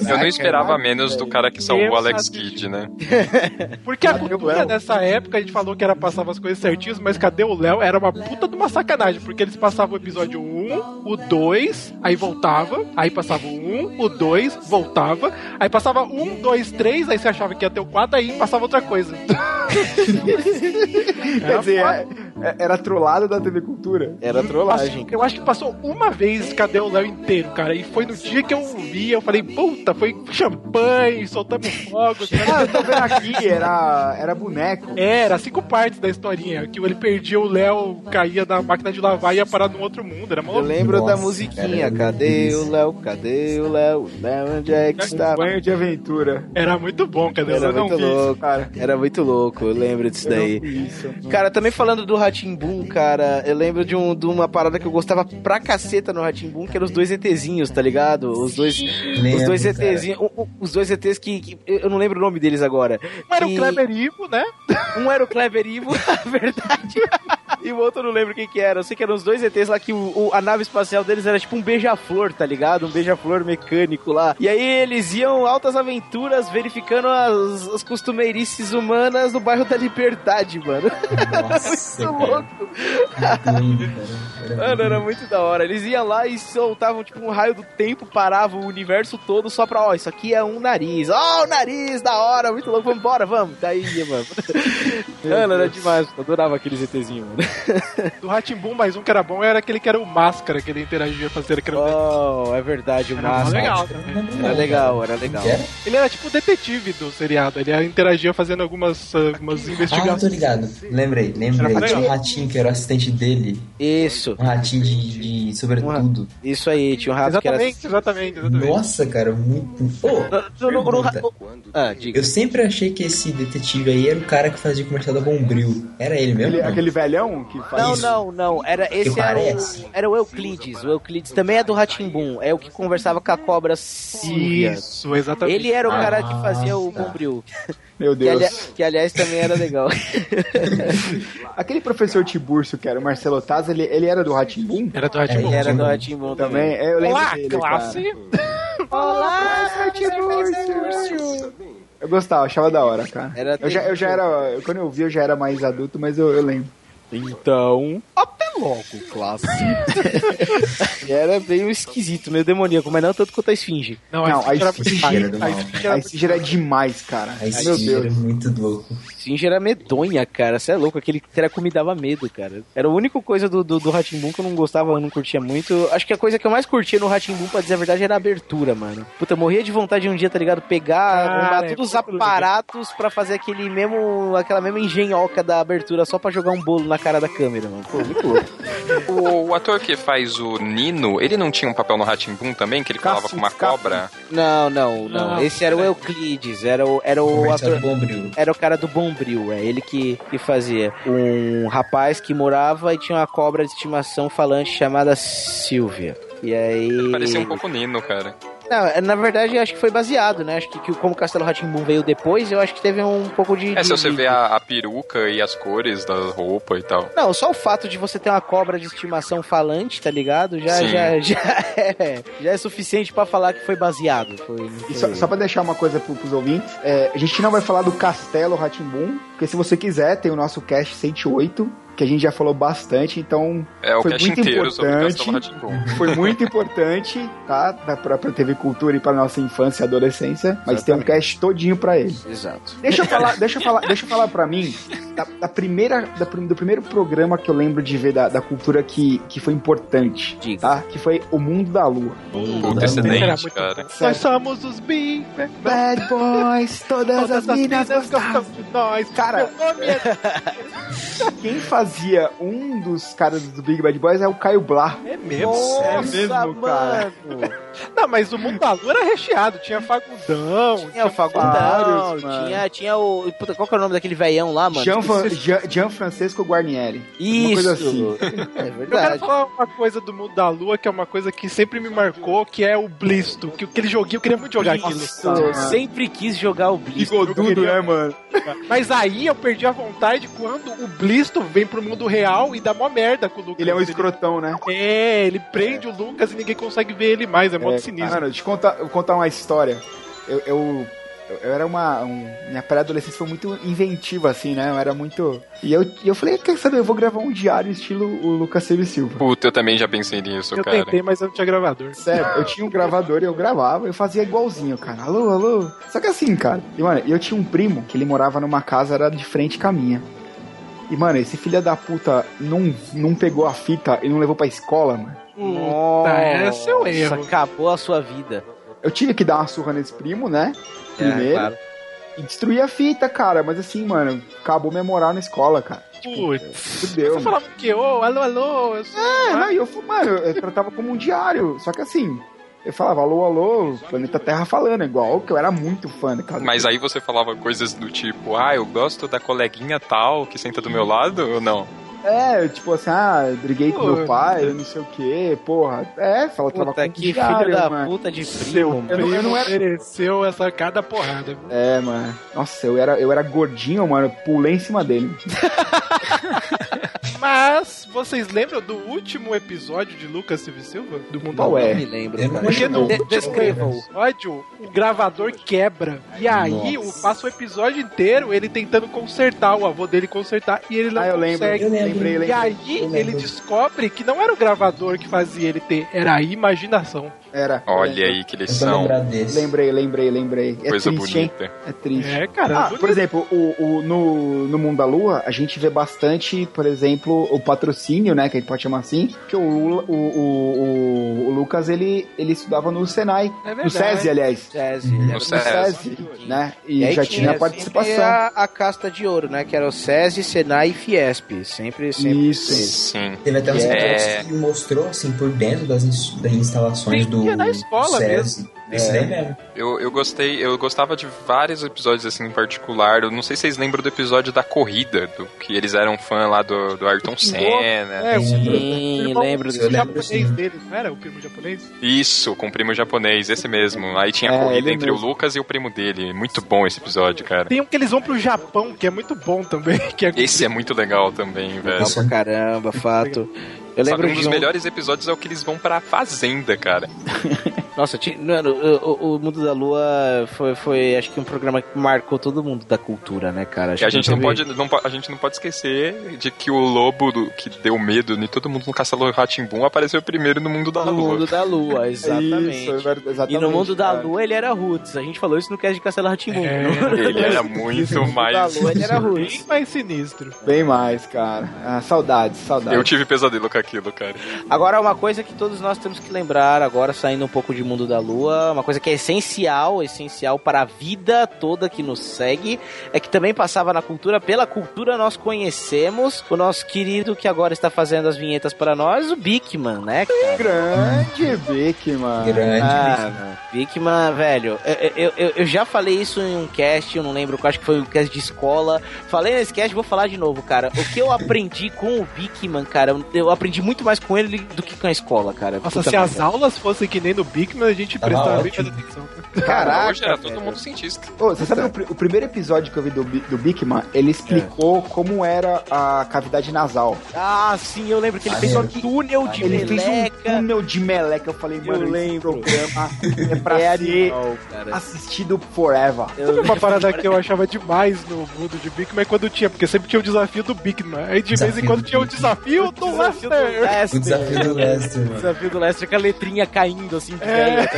Eu não esperava Caraca, menos do cara que salvou o Alex Kidd, né? Porque a cultura nessa época, a gente falou que era passava as coisas certinhas, mas cadê o Léo? Era uma puta de uma sacanagem, porque eles passavam o episódio 1, o 2, aí voltava, aí passava o 1, o 2, voltava, aí passava 1, 2, 3, aí você achava que ia ter o 4, aí passava outra coisa. Quer dizer, é- é- era trollado da TV Cultura. Era trollagem. Eu acho que passou uma vez Cadê o Léo inteiro, cara. E foi no dia que eu vi, eu falei, puta, foi champanhe, soltamos fogos. Ah, eu tô vendo aqui, era, era boneco. Era cinco partes da historinha. Que ele perdia o Léo, caía na máquina de lavar e ia parar num outro mundo. Era Eu maluco. lembro da Nossa, musiquinha. cara, Cadê o Léo? Cadê o Léo? Léo, onde é que está? Banho de aventura. Era muito bom, cadê o Era muito louco. cara. Era muito louco, eu lembro disso Eu daí. isso. Cara, também falando do Ratimbum, cara, eu lembro de, um, de uma parada que eu gostava pra caceta no Ratimbum, que eram os dois ETzinhos, tá ligado? Os dois, os Lembro, dois cara. ETzinhos, o- o- os dois ETs que, que- eu não lembro o nome deles agora. Um era o Kleber Ivo, né? Um era o Kleber Ivo, a verdade. E o outro eu não lembro quem que era. Eu sei que eram os dois ETs lá que o, o- a nave espacial deles era tipo um beija-flor, tá ligado? Um beija-flor mecânico lá. E aí eles iam altas aventuras verificando as, as costumeirices humanas no bairro da Liberdade, mano. Nossa, Muito louco. Muito. Era Mano, era muito da hora. Eles iam lá e soltavam, tipo, um raio do tempo, paravam o universo todo só pra, ó, isso aqui é um nariz. Ó, o nariz, da hora, muito louco, vambora, vamos. Daí, mano. Mano, era demais. Eu adorava aqueles ETzinhos, mano. Do Ratimbum, mais um que era bom era aquele que era o Máscara, que ele interagia fazendo aquele. Oh, é verdade, o Era máscara. legal também. Era legal, era legal. Era? Ele era tipo o detetive do seriado. Ele interagia fazendo algumas, ah, algumas Ah, investigações. tô ligado. Lembrei, lembrei. Era Tinha um legal. ratinho que era o assistente dele. Isso, Um ratinho de, de sobretudo. isso aí, tinha um rato que era... Exatamente, exatamente, exatamente. Nossa, cara, muito. No- no- pergunta. Ah, diga. Eu sempre achei que esse detetive aí era o cara que fazia o comercial da Bombril. Era ele mesmo? Aquele, não? aquele velhão que faz. Não, Isso. não, não. Era, esse era o, era o Euclides. O Euclides também é do Ratimbum. É o que conversava com a cobra Silvia. Isso, exatamente. Ele era o cara que Ah, fazia o tá. Bombril. Meu Que, ali- Deus. que, aliás também era legal. Aquele professor Tiburcio, que era o Marcelo Taz, ele, ele era do Ratimbum? Era do Ratimbum. Ele era do Ratimbum. Também? também. É, eu lembro Olá, dele, classe! cara. Olá, seu Tiburcio! Eu gostava, achava da hora, cara. Era eu, já, eu já era. Quando eu vi, eu já era mais adulto, mas eu, eu lembro. Então, até logo, classe. era meio esquisito, meio demoníaco, mas não tanto quanto a Esfinge. Não, Não, a a Esfinge era Esfinge era A. Esfinge era era demais, cara. A Meu Esfinge era Deus. muito louco. Esfinge era medonha, cara. Você é louco, aquele treco me dava medo, cara. Era a única coisa do, do, do Ratimbun que eu não gostava, eu não curtia muito. Acho que a coisa que eu mais curtia no Ratimbun, pra dizer a verdade, era a abertura, mano. Puta, eu morria de vontade de um dia, tá ligado? Pegar, arrumar é todos os aparatos pra fazer aquele mesmo, aquela mesma engenhoca da abertura só pra jogar um bolo na cara da câmera, mano. Pô, muito louco. O, o ator que faz o Nino, ele não tinha um papel no Boom também, que ele falava com uma cobra? Não, não, não. Não. Esse era o Euclides, era o, era o Comercial ator. Era o cara do Bombril, é ele que, que fazia. Um rapaz que morava e tinha uma cobra de estimação falante chamada Silvia. E aí. Parecia um pouco Nino, cara. Não, é, na verdade, eu acho que foi baseado, né? Acho que, que como o Castelo Ratimbum veio depois, eu acho que teve um pouco de. É, de- se você de- vê a, a peruca e as cores da roupa e tal. Não, só o fato de você ter uma cobra de estimação falante, tá ligado? Já, Sim. já, já, é, já é suficiente pra falar que foi baseado. Foi, foi- só, só pra deixar uma coisa pro, pros ouvintes, é, a gente não vai falar do Castelo Ratimbum, porque se você quiser, tem o nosso cast 108, que a gente já falou bastante, então É o foi cast muito o importante. Foi muito importante, tá? Da, pra, pra TV Cultura e pra nossa infância e adolescência, mas tem um cast todinho pra ele. Exato. Deixa eu falar, deixa eu falar, deixa eu falar pra mim da, da primeira, da do primeiro programa que eu lembro de ver da, da cultura que, que foi importante, tá? Que foi O Mundo da Lua. Puta, excelente, cara. Nós somos os Big Bad Boys, todas, as minas gostam de nós. Cara, é... quem fazia um dos caras do Big Bad Boys é o Caio Blá. É mesmo? Nossa, é mesmo, cara. Não, mas o mundo da lua era recheado. Tinha fagudão. Tinha o Fagundão, tinha, tinha o. Puta, qual que é o nome daquele velhão lá, mano? Jean, Van- Esqueci. Jean, Jean Francesco Guarnieri. Uma Isso. coisa assim. É Eu quero verdade. falar uma coisa do mundo da lua, que é uma coisa que sempre me marcou, que é o Blisto. Que aquele joguinho, eu queria muito jogar aquilo. Eu sempre quis jogar o Blitz. Bigodudo, né, mano? Mas aí eu perdi a vontade quando o Blisto vem pro mundo real e dá mó merda com o Lucas. Ele é um escrotão, né? É, ele prende o Lucas e ninguém consegue ver ele mais. É mó sinistro. Mano, deixa eu contar, eu vou contar uma história. Eu, eu, eu era uma. um- minha pré-adolescência foi muito inventiva, assim, né? Eu era muito. E eu, eu falei, quer saber, eu vou gravar um diário estilo o Lucas Silva e Silva. Puta, eu também já pensei nisso, Eu cara. tentei, mas eu não tinha gravador. Sério, eu tinha um gravador e eu gravava, eu fazia igualzinho, cara. Alô, alô. Só que assim, cara. E, mano, eu tinha um primo que ele morava numa casa, era de frente com a minha. E, mano, esse filho da puta não, não pegou a fita e não levou pra escola, mano. Puta, esse é o erro. Acabou a sua vida. Eu tive que dar uma surra nesse primo, né? Primeiro. É, claro. E destruir a fita, cara. Mas assim, mano, acabou minha moral na escola, cara. Putz. Fudeu. Você falava o quê? Ô, alô, alô. Eu sou... É, não, e eu, fui- mano, eu tratava como um diário. Só que assim, eu falava alô, alô, planeta Terra falando, igual que eu era muito fã. Mas aí você falava coisas do tipo, ah, eu gosto da coleguinha tal que senta do meu lado ou não? É, tipo assim, ah, briguei com Pô. meu pai, não sei o que, porra. É, fala tava Puta, com que diário, filho da mano. puta de Seu primo. Eu não- eu não era- mereceu essa cada porrada. É, mano. Nossa, eu era, eu era gordinho, mano. Pulei em cima dele. Mas vocês lembram do último episódio de Lucas Silva Silva? Do Mundo Lua? é? Não me lembro, não. Porque no De- último Descreva-o. episódio, o gravador quebra. E aí, o, passa o episódio inteiro ele tentando consertar, o avô dele consertar, e ele não Ah, eu lembro. consegue. Eu lembro. Lembrei, E lembrei. aí, Eu lembro. ele descobre que não era o gravador que fazia ele ter, era a imaginação. Era. Olha aí que lembrado desse. Lembrei, lembrei, lembrei. É Coisa triste, hein? bonita. É triste. É, cara. Ah, por exemplo, o, o- no, no Mundo da Lua, a gente vê bastante, por exemplo, o patrocínio, né? Que a gente pode chamar assim. Que o, o, o, o- o Lucas, ele, ele estudava no Senai. É no verdade. SESI, aliás. SESI, No No SESI. SESI, né? E, aí já tinha sempre participação. A, a casta de ouro, né? Que era o SESI, Senai e Fiesp. Sempre, sempre. Isso. Sim. Teve até uns É. que mostrou, assim, por dentro das, das instalações Sim, do é na escola SESI. Esse É. daí mesmo. Eu, eu gostei, eu gostava de vários episódios assim em particular. Eu não sei se vocês lembram do episódio da corrida, do que eles eram fã lá do, do Ayrton Senna. É, o Sim, lembro Eu desse. lembro japonês sim. dele, não era o primo japonês? Isso, com o primo japonês, esse mesmo. Aí tinha a É, corrida ele entre mesmo. o Lucas e o primo dele. Muito bom esse episódio, cara. Tem um que eles vão pro Japão, que é muito bom também. Que é Esse é muito legal também, velho. Legal pra caramba, fato. Eu Só que lembro um dos de um... melhores episódios é o que eles vão pra fazenda, cara. Nossa, tinha- mano, o, o- o Mundo da Lua foi, foi, acho que um programa que marcou todo mundo da cultura, né, cara? Acho E a que gente, não pode, não, a gente não pode esquecer de que o lobo do- que deu medo de todo mundo no Castelo Ratimbum apareceu primeiro no mundo da No lua. Mundo da Lua, exatamente. Isso, é verdade, E exatamente. no Mundo da cara. Lua ele era Roots. A gente falou isso no cast de Castelo Ratimbum. É, Ele era muito da mais. Lua ele era bem Roots. mais sinistro. Bem mais, cara. Ah, saudades, saudades. Eu tive pesadelo com aquilo, cara. Agora, uma coisa que todos nós temos que lembrar, agora saindo um pouco de mundo da lua, uma coisa que é essencial, essencial para a vida toda que nos segue, é que também passava na cultura, pela cultura nós conhecemos o nosso querido que agora está fazendo as vinhetas para nós, o Bigman, né, cara? Grande Bigman. Grande Ah, Bigman, velho, eu, eu, eu- já falei isso em um cast, eu não lembro, eu acho que foi um cast de escola. Falei nesse cast, vou falar de novo, cara. O que eu aprendi com o Bigman, cara, eu aprendi muito mais com ele do que com a escola, cara. Nossa, Puta se as merda. aulas fossem que nem no Bigman, a gente Tava prestava bem mais atenção. Caraca, Hoje era todo velho. mundo cientista. Ô, você sabe o, pri- o primeiro episódio que eu vi do, do Bigman, ele explicou como era a cavidade nasal. Ah, sim, eu lembro que ele fez um túnel de Ele fez um meleca. túnel de meleca. Eu falei, mano, esse lembro. programa é pra É ser animal, cara. assistido forever. Sabe uma parada que eu achava demais no mundo de Bigman é quando tinha, porque sempre tinha o desafio do Bigman. Aí de vez em Desafio quando do tinha o desafio do Desafio do. Lester. O desafio do Lester, O mano. desafio do Lester com a letrinha caindo assim de É. velha, tá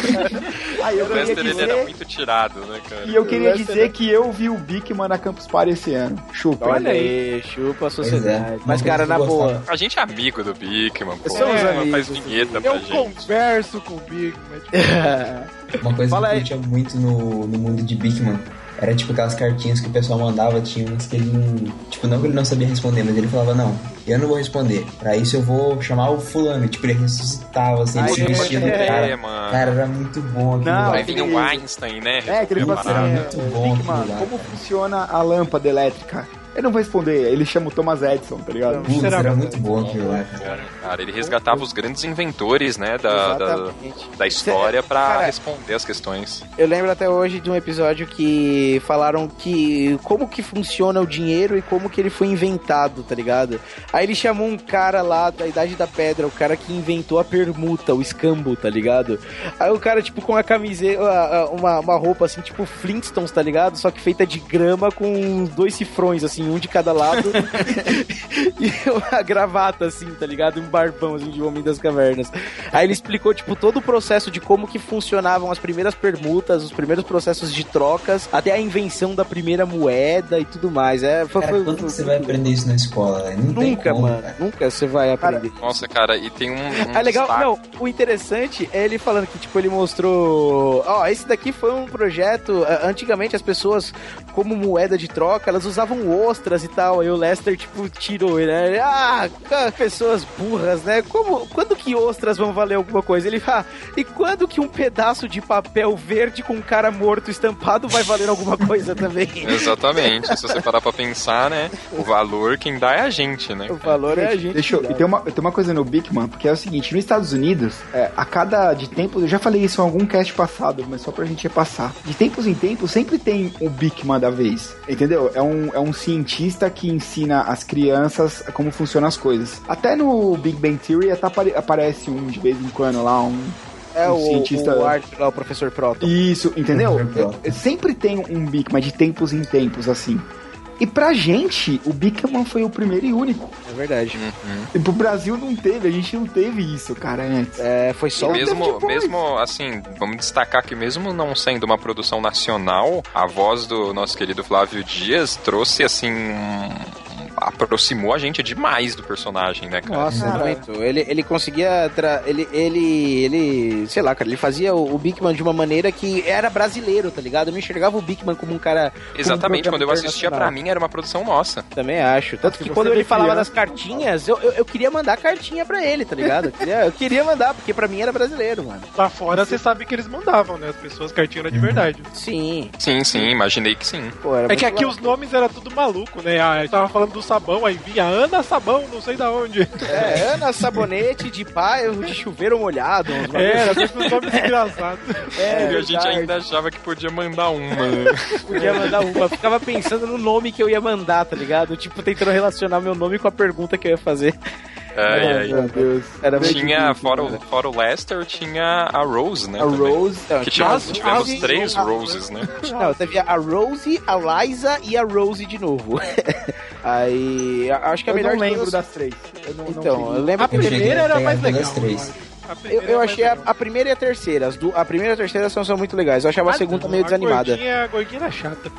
ligado? Aí eu O queria Lester ele era dizer... muito tirado, né, cara? E eu queria Lester- dizer que eu vi o Bigman na Campus Party esse ano. Chupa. Olha aí, chupa a sociedade. é. Mas, cara, na boa. A gente é amigo do Bigman, pô. Somos É, amigos, faz vinheta pra Eu gente. converso com o Bigman. Uma coisa Fala que eu curtia muito no, no mundo de Bigman era tipo aquelas cartinhas que o pessoal mandava, tinha umas que ele não. Tipo, não que ele não sabia responder, mas ele falava, não, eu não vou responder. Pra isso eu vou chamar o fulano. Tipo, ele ressuscitava, assim, ele Ai, se vestia no é, cara. mano. Cara, era muito bom aquilo Não, lá. Aí vinha o Einstein, né? É, que ele resolveu falou a parada. é, muito bom Bigman, aquilo lá, como cara. funciona a lâmpada elétrica? Eu não vou responder, ele chama o Thomas Edison, tá ligado? Putz, Será, era mano? muito bom aquilo lá, cara. Cara, ele resgatava os grandes inventores, né, da, da, Exatamente. da história pra Cara, responder as questões. Eu lembro até hoje de um episódio que falaram que como que funciona o dinheiro e como que ele foi inventado, tá ligado? Aí ele chamou um cara lá da Idade da Pedra, o cara que inventou a permuta, o escambo, tá ligado? Aí o cara, tipo, com a camiseta, uma, uma roupa assim, tipo Flintstones, tá ligado? Só que feita de grama com dois cifrões, assim, um de cada lado. e uma gravata, assim, tá ligado? Um barbão, assim, de Homem das Cavernas. Aí ele explicou, tipo, todo o processo de como que funcionavam as primeiras permutas, os primeiros processos de trocas, até a invenção da primeira moeda e tudo mais. É, foi, Cara, foi- quando que você vai aprender isso na escola, Nunca, como, mano. cara. Nunca você vai aprender. Nossa, cara, e tem um. um Ah, legal. destaque- Não, o interessante é ele falando que, tipo, ele mostrou. Ó, esse daqui foi um projeto. Antigamente as pessoas, como moeda de troca, elas usavam ostras e tal. Aí o Lester, tipo, tirou ele, né? Ah, pessoas burras, né? Como, quando que ostras vão valer alguma coisa? Ele, ah, e quando que um pedaço de papel verde com um cara morto estampado vai valer alguma coisa também? Exatamente. Se você parar pra pensar, né? O valor quem dá é a gente, né? O valor é a gente. Deixa eu, e tem uma, tem uma coisa no Bigman, porque é o seguinte, nos Estados Unidos, é, a cada de tempos, eu já falei isso em algum cast passado, mas só pra gente repassar. De tempos em tempos, sempre tem o Bigman da vez, entendeu? É um, é um cientista que ensina as crianças como funcionam as coisas. Até no Big Bang Theory até apare- aparece um de vez em quando lá, um... É um o, cientista- o lá, o professor Proton. Isso, entendeu? Uhum. É- é- sempre tem um Bigman de tempos em tempos, assim. E pra gente, o Bigman foi o primeiro e único. É verdade. E pro Brasil não teve, a gente não teve isso, cara, antes. É, foi só E um mesmo, mesmo assim, vamos destacar que mesmo não sendo uma produção nacional, a voz do nosso querido Flávio Dias trouxe assim um- aproximou a gente demais do personagem, né, cara? Nossa, muito. Ele, ele conseguia. Tra... Ele, ele. Ele. Sei lá, cara, ele fazia o, o Bigman de uma maneira que era brasileiro, tá ligado? Eu não enxergava o Bigman como um cara. um Exatamente, programa quando eu assistia pra internacional. mim era uma produção nossa. Também acho. Tanto que você quando ele falava criança- das cartinhas, eu, eu, eu queria mandar cartinha pra ele, tá ligado? Eu queria, eu queria mandar, porque pra mim era brasileiro, mano. Lá fora você sabe que eles mandavam, né? As pessoas cartinha era de verdade. Sim. Sim, sim, imaginei que sim. Pô, É que aqui legal. os nomes era tudo maluco, né? Ah, eu tava falando do sabão, aí vinha Ana Sabão, não sei da onde. É, Ana Sabonete de bairro de chuveiro molhado. bagulho Era, sempre os nomes engraçados. É, e a gente ainda achava que podia mandar uma. Podia mandar uma. Ficava pensando no nome que eu ia mandar, tá ligado? Tipo, tentando relacionar meu nome com a pergunta que eu ia fazer. Ai, ai. Meu Deus. Era Tinha, difícil, fora o, fora o Lester, tinha a Rose, né? A também. Rose. Então, Que tinha- tivemos, tivemos Rose, três a- Roses, né? Não, teve a Rose, a Liza e a Rose de novo. Aí, a- acho que a Eu melhor não de lembro das três. Eu não, não Então, peguei. eu lembro A Eu primeira a era mais legal. as três. Eu, eu achei a, a primeira e a terceira. As du- a primeira e a terceira são, são muito legais. Eu achava a segunda meio desanimada. A gordinha, a gordinha era chata.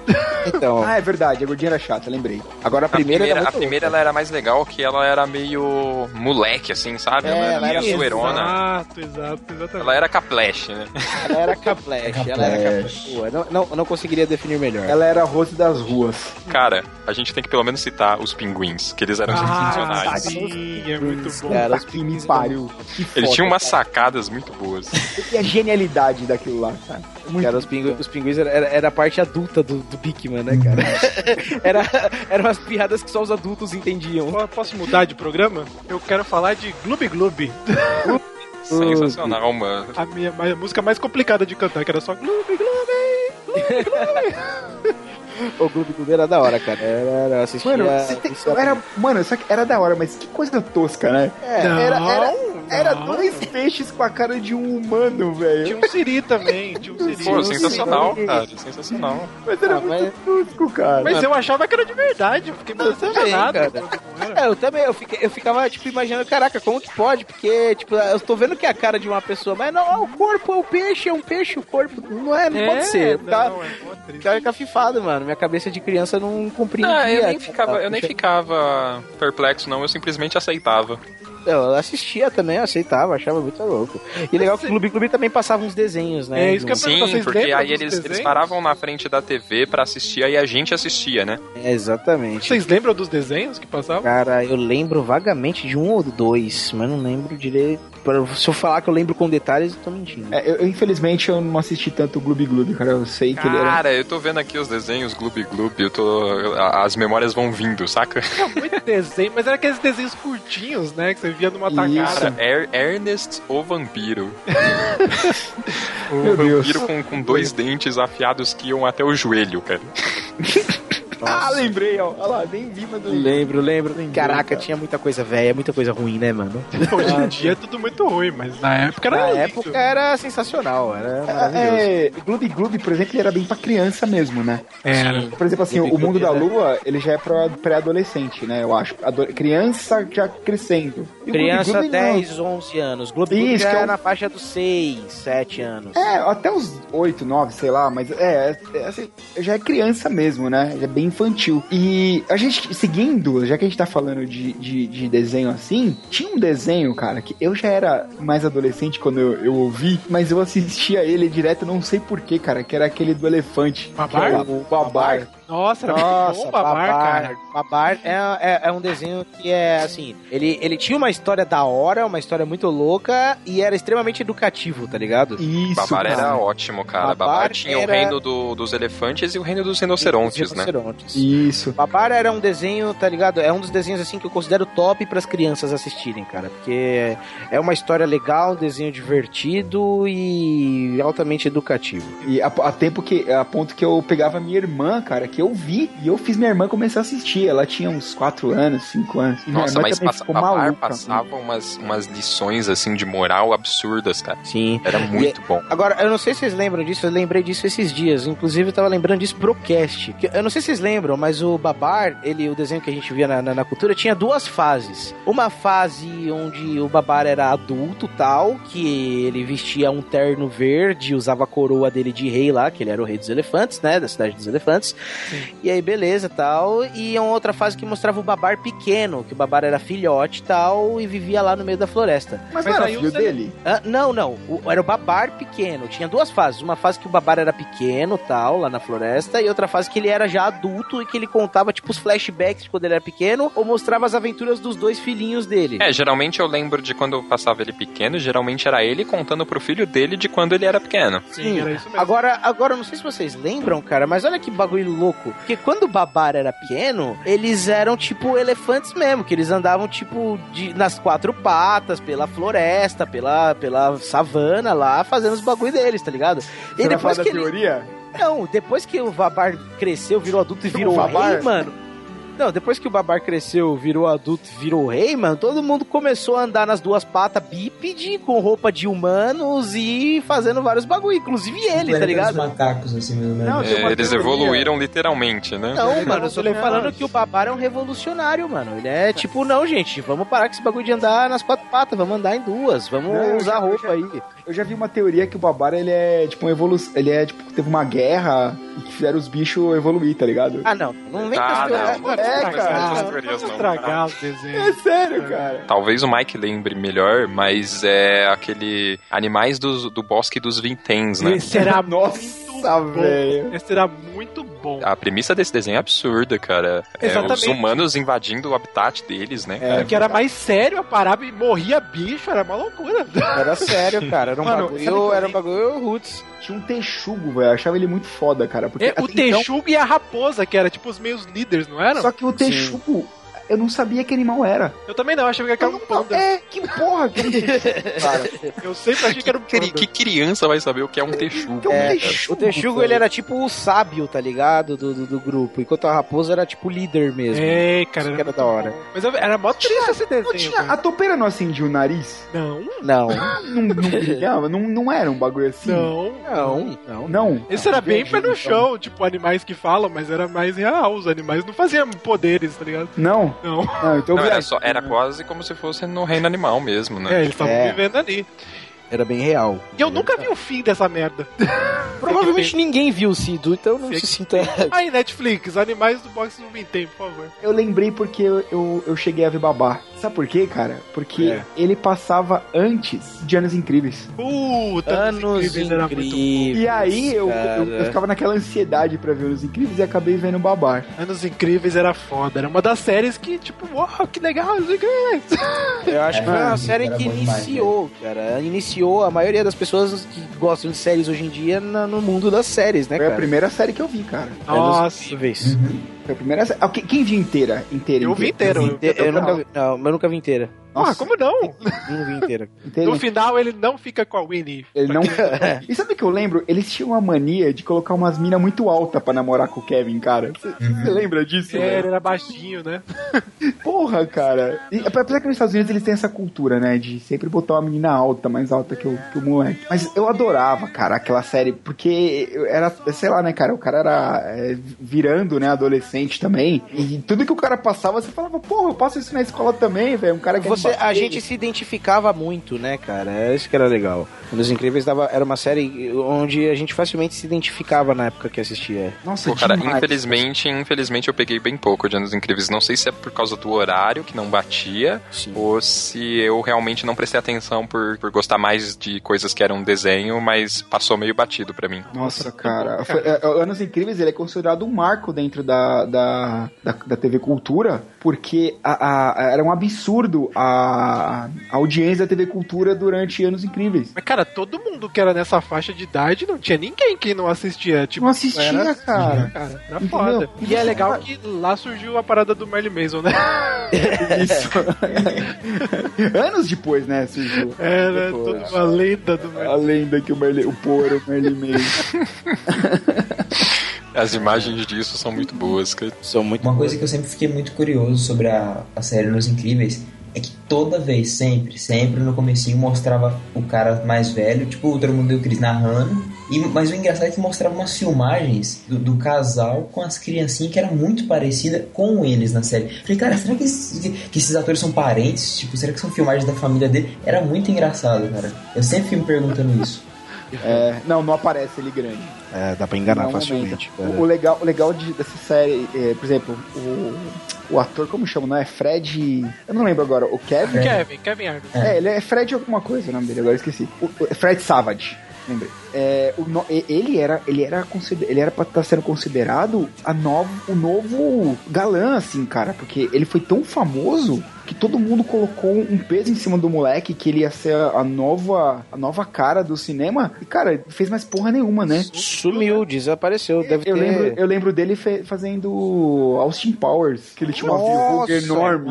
Então. Ah, é verdade, a gordinha era chata, lembrei. Agora a A primeira, primeira, era a primeira ela era mais legal que ela era meio moleque, assim, sabe? É, ela ela era meio zoeirona. Exato, exato, exatamente. Ela era caplash, né? Ela era caplash. ela era caplash. Pô, não, não, não conseguiria definir melhor. Ela era a Rose das ruas. Cara, a gente tem que pelo menos citar os pinguins, que eles eram Ah, sensacionais. sim, é muito bom. Cara, os me pariu. Eles tinham umas sacadas muito boas. E a genialidade daquilo lá, cara. Muito Cara, os pinguins, os pinguins era, era- a parte adulta do, do Bigman, né, cara? era, eram as piadas que só os adultos entendiam. Po- Posso mudar de programa? Eu quero falar de Gloob Gloob. Sensacional, mano. A minha a música mais complicada de cantar, que era só Gloob Gloob. O Gloob Gloob era da hora, cara. Era, era assistia... Mano, você tem- era, mano, só que era da hora, mas que coisa tosca, né? É, era, era, era não. dois peixes com a cara de um humano, velho. Tinha um Siri também, tinha um Siri. Pô, sensacional, cara. Sensacional. Mas era Ah, mas- muito tosco, cara. Mas eu achava que era de verdade, eu fiquei impressionado. cara. não era. É, eu também, eu, fiquei- eu ficava, tipo, imaginando, caraca, como que pode? Porque, tipo, eu tô vendo que é a cara de uma pessoa, mas não, é o corpo, é o peixe, é um peixe, o corpo. Não é, não pode ser. Não, é mó triste. ficava cafifado, mano. Minha cabeça de criança não compreendia. Ah, eu nem ficava, eu nem ficava perplexo, não. Eu simplesmente aceitava. Eu assistia também, eu aceitava, achava muito louco. E legal que o Clube Clube também passava uns desenhos, né? É, isso que eu Sim, vocês porque aí eles, eles paravam na frente da TV pra assistir, aí a gente assistia, né? É, exatamente. Vocês lembram dos desenhos que passavam? Cara, eu lembro vagamente de um ou dois, mas não lembro direito. Se eu falar que eu lembro com detalhes, eu tô mentindo. É, eu, eu, infelizmente eu não assisti tanto o Gloob Gloob, cara. Eu sei que ele era. Cara, eu tô vendo aqui os desenhos Gloob Gloob, eu tô. As memórias vão vindo, saca? Tinha muito desenho, mas era aqueles desenhos curtinhos, né? Que você via numa tacada. Cara, Er- Ernest o Vampiro. o Meu Deus. vampiro com, com dois dentes afiados que iam até o joelho, cara. Ah, lembrei, ó. Olha lá, nem vi, mas eu Lembro, lembro. Caraca, cara. tinha muita coisa velha, muita coisa ruim, né, mano? Hoje em dia é tudo muito ruim, mas na época era Na lindo. época era sensacional, era maravilhoso. É, Gloob Gloob, por exemplo, ele era bem pra criança mesmo, né? Era. Por exemplo, assim, Gloob o Mundo da Gloob, Lua, ele já é pra pré-adolescente, né? Eu acho. Ado- criança já crescendo. E Criança Gloob Gloob, não. 10, 11 anos. Globo Isso, já que é é um- na faixa dos 6, 7 anos. É, até os 8, 9, sei lá, mas é, é, assim, já é criança mesmo, né? Já é bem infantil. E a gente, seguindo, já que a gente tá falando de, de, de desenho assim, tinha um desenho, cara, que eu já era mais adolescente quando eu, eu ouvi, mas eu assistia ele direto, não sei porquê, cara, que era aquele do elefante. Babar? Era O Babar. Nossa, era Nossa, bom babar, cara. Babar é, é, é um desenho que é assim. Ele, ele tinha uma história da hora, uma história muito louca e era extremamente educativo, tá ligado? Isso, Babar cara. era ótimo, cara. Babar Babar, tinha era- o reino do- dos elefantes e o reino dos rinocerontes, né? Rinocerontes. Isso. Babar era um desenho, tá ligado? É um dos desenhos assim que eu considero top pras crianças assistirem, cara. Porque é uma história legal, um desenho divertido e altamente educativo. E a, a tempo que, a ponto que eu pegava minha irmã, cara, que eu vi, e eu fiz minha irmã começar a assistir. Ela tinha uns 4 anos, 5 anos. E Nossa, mas também passa, ficou Babar maluca. passava umas, umas lições, assim, de moral absurdas, cara. Sim. Era muito bom. Agora, eu não sei se vocês lembram disso, eu lembrei disso esses dias. Inclusive, eu tava lembrando disso pro cast. Que- Eu não sei se vocês lembram, mas o Babar, ele, o desenho que a gente via na, na, na cultura, tinha duas fases. Uma fase onde o Babar era adulto tal, que ele vestia um terno verde, usava a coroa dele de rei lá, que ele era o rei dos elefantes, né? Da cidade dos elefantes. E aí, beleza tal. E uma outra fase que mostrava o Babar pequeno, que o Babar era filhote tal, e vivia lá no meio da floresta. Mas, Mas não era aí filho dele? Ah, não, não. O- era o Babar pequeno. Tinha duas fases. Uma fase que o Babar era pequeno, tal, lá na floresta, e outra fase que ele era já adulto e que ele contava, tipo, os flashbacks de quando ele era pequeno, ou mostrava as aventuras dos dois filhinhos dele. É, geralmente eu lembro de quando eu passava ele pequeno, geralmente era ele contando pro filho dele de quando ele era pequeno. Sim, era isso mesmo. Agora, agora, eu não sei se vocês lembram, cara, mas olha que bagulho louco. Porque quando o Babar era pequeno, eles eram tipo elefantes mesmo, que eles andavam tipo de- nas quatro patas, pela floresta, pela, pela savana lá, fazendo os bagulho deles, tá ligado? Você falar da que ele... teoria? Não, depois que o Babar cresceu, virou adulto e O virou Babar? rei, mano. Não, depois que o Babar cresceu, virou adulto, virou rei, mano, todo mundo começou a andar nas duas patas bípede, com roupa de humanos e fazendo vários bagulho, inclusive ele, tá ligado? dos macacos, assim, ou menos. Não, É, eles teoria. evoluíram literalmente, né? Não, mano, eu tô lhe falando que o Babar é um revolucionário, mano. Ele é tipo, não, gente, vamos parar com esse bagulho de andar nas quatro patas, vamos andar em duas, vamos Não, usar roupa já- aí. Eu já vi uma teoria que o Babar, ele é tipo uma evolução. Ele é tipo, teve uma guerra e que fizeram os bichos evoluir, tá ligado? Ah, não, não vem com Ah, as coisas. não. É, Não cara. teorias, não. Estragar os desenhos. É sério, cara. Talvez o Mike lembre melhor, mas é aquele Animais do, do Bosque dos Vinténs, né? Era Nossa, velho. Esse era muito bom. A premissa desse desenho é absurda, cara. É, os Exatamente. humanos invadindo o habitat deles, né? cara? que era mais sério a parada e morria bicho, era uma loucura. Era sério, cara. Era um Mano, bagulho, eu era um bagulho roots. Tinha um texugo, velho. Eu achava ele muito foda, cara. Porque É, o então- Texugo e a raposa, que era tipo os meios líderes, não eram? Só que o texugo, eu não sabia que animal era. Eu também não, achava que era um panda. É, que porra que é um texugo, cara. Eu sempre achei que era um Que, panda. que criança vai saber o que é um texugo? Que é um né, cara? texugo, O Texugo, ele era tipo o sábio, tá ligado? Do, do, do grupo. Enquanto a raposa era tipo o líder mesmo. É, cara, Isso que era da hora. bom. Mas era mó triste esse Não desenho. tinha, a topeira não acendia o nariz? Não, Não. Não, não brilhava? Não, não era um bagulho assim? não. Não, não. Não. Esse era bem pé no então. chão, tipo, animais que falam, mas era mais real. Os animais não faziam poderes, tá ligado? Não? Não. Não, então Não, era, só, era quase como se fosse no reino animal mesmo, né? É, eles estavam É. vivendo ali. Era bem real. E eu nunca vi o fim dessa merda. Provavelmente ninguém viu o Cido, então não Sei se que- sinta. Aí, Netflix, animais do box do Vintém, por favor. Eu lembrei porque eu, eu, eu cheguei a ver Babá. Sabe por quê, cara? Porque É. ele passava antes de Anos Incríveis. Puta, Anos Incríveis era muito incríveis. E aí eu, eu, eu ficava naquela ansiedade pra ver Anos Incríveis e acabei vendo Babá. Anos Incríveis era foda. Era uma das séries que, tipo, uau, que legal, Anos Incríveis. Eu acho que foi uma É, série era que bom demais, iniciou, cara. Iniciou a maioria das pessoas que gostam de séries hoje em dia no mundo das séries, né, Foi a cara? primeira série que eu vi, cara. Nossa. Incríveis. Foi a primeira série. Ah, quem, viu inteira? Inteira, Eu vi inteiro. Eu, eu nunca vi, não, eu nunca vi inteira. Ah, como não? Não vi inteira. inteira. No final ele não fica com a Winnie. Ele não. e sabe o que eu lembro? Eles tinham uma mania de colocar umas minas muito altas pra namorar com o Kevin, cara. Você lembra disso? É, ele era baixinho, né? Porra, cara. E, apesar que nos Estados Unidos eles têm essa cultura, né? De sempre botar uma menina alta, mais alta que o, que o moleque. Mas eu adorava, cara, aquela série, porque eu era, sei lá, né, cara? O cara era é, virando, né, adolescente também. E tudo que o cara passava, você falava, porra, eu passo isso na escola também, velho. Um cara que Você, a gente se identificava muito, né, cara? É isso que era legal. Os Incríveis dava, era uma série onde a gente facilmente se identificava na época que assistia. Nossa, Pô, cara, demais. infelizmente, infelizmente eu peguei bem pouco de Anos Incríveis. Não sei se é por causa do horário que não batia, Sim. ou se eu realmente não prestei atenção por, por gostar mais de coisas que eram desenho, mas passou meio batido pra mim. Nossa, cara. Foi- é, é, Anos Incríveis, ele é considerado um marco dentro da, da, da, da TV Cultura, porque a, a- era um absurdo a, a audiência da TV Cultura durante Anos Incríveis. Mas, cara, todo mundo que era nessa faixa de idade não tinha ninguém que não assistia. Tipo, Não assistia, era, cara. cara. Era foda. E E é legal que lá surgiu a parada do Merlin Mason, né? Isso. Anos depois, né, surgiu. Era Depois. toda uma lenda do Merlin A lenda que o Merlin, o Poe era o Merlin Mason. As imagens disso são muito boas, cara. São muito Uma coisa que eu sempre fiquei muito curioso sobre a, a série Nos Incríveis é que toda vez, sempre, sempre no comecinho mostrava o cara mais velho, tipo o Todo Mundo Deu Cris narrando, e, mas o engraçado é que mostrava umas filmagens do, do casal com as criancinhas que era muito parecida com eles na série. Falei, cara, será que esses, que esses atores são parentes? Tipo, será que são filmagens da família dele? Era muito engraçado, cara. Eu sempre fiquei me perguntando isso. É, não, não aparece ele grande. É, dá pra enganar Não, facilmente. momento. cara. O, o legal, o legal de- dessa série, é, por exemplo, o, o ator, como chama? Não é Fred. Eu não lembro agora. O Kevin? Kevin, Kevin Arnold. É, ele é Fred alguma coisa o nome dele, agora eu esqueci. O, o- Fred Savage, lembrei. É, o ele era, ele era, ele era pra estar sendo considerado a novo, o novo galã, assim, cara, porque ele foi tão famoso que todo mundo colocou um peso em cima do moleque, que ele ia ser a nova, a nova cara do cinema. E, cara, fez mais porra nenhuma, né? Sumiu, desapareceu. Deve Eu ter... lembro, eu lembro dele fazendo Austin Powers, que ele tinha uma verruga enorme.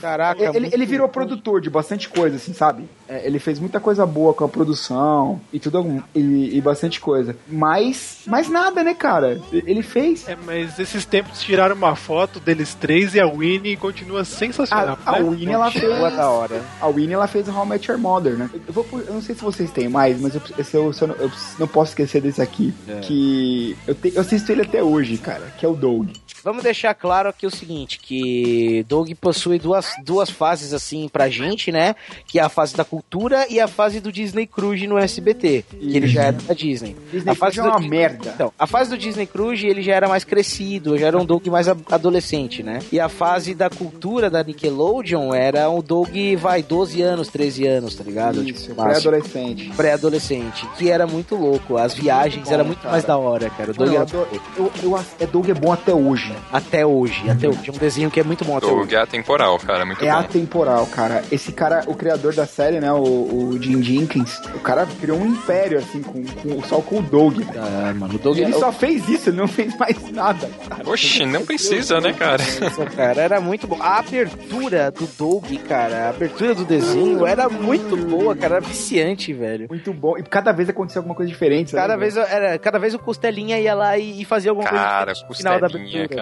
Caraca, ele, ele virou produtor de bastante coisa, assim, sabe? É, ele fez muita coisa boa com a produção e tudo e, e bastante coisa. Mas, mas nada, né, cara? Ele fez. É, mas esses tempos tiraram uma foto deles três e a Winnie continua sensacional. A, a né? Winnie, ela fez. Boa da hora. A Winnie, ela fez How I Met Your Mother, né? Eu, vou, eu não sei se vocês têm mais, mas eu, eu, eu, não- eu não posso esquecer desse aqui. É. Que eu, te, eu assisto ele até hoje, cara, que é o Doug. Vamos deixar claro aqui o seguinte, que Doug possui duas, duas fases assim pra gente, né? Que é a fase da cultura e a fase do Disney Cruise no SBT, que ele já era da Disney. Disney a fase Cruise é uma do- merda. Então, a fase do Disney Cruise ele já era mais crescido, já era um Doug mais adolescente, né? E a fase da cultura da Nickelodeon era um Doug, vai, 12 anos, 13 anos, tá ligado? Isso, Tipo, pré-adolescente. Pré-adolescente, que era muito louco. As viagens bom, era muito cara. mais da hora, cara. O Doug eu era adoro- eu, eu, é Doug é bom até hoje. Até hoje, até hoje. É um desenho que é muito bom até hoje. Doug é atemporal, cara, muito É bom. atemporal, cara. Esse cara, o criador da série, né, o, o Jim Jenkins, o cara criou um império, assim, com, com, só com o Doug. Ah, mano, o Doug E ele é- só fez isso, ele não fez mais nada. cara. Oxi, não precisa, né, cara? Nossa, cara, era muito bom. A abertura do Doug, cara, a abertura do desenho era muito boa, cara, era viciante, velho. Muito bom. E cada vez acontecia alguma coisa diferente. sabe? Cada vez, era, cada vez o Costelinha ia lá e, e fazia alguma Cara, coisa diferente no final da costelinha, abertura. cara.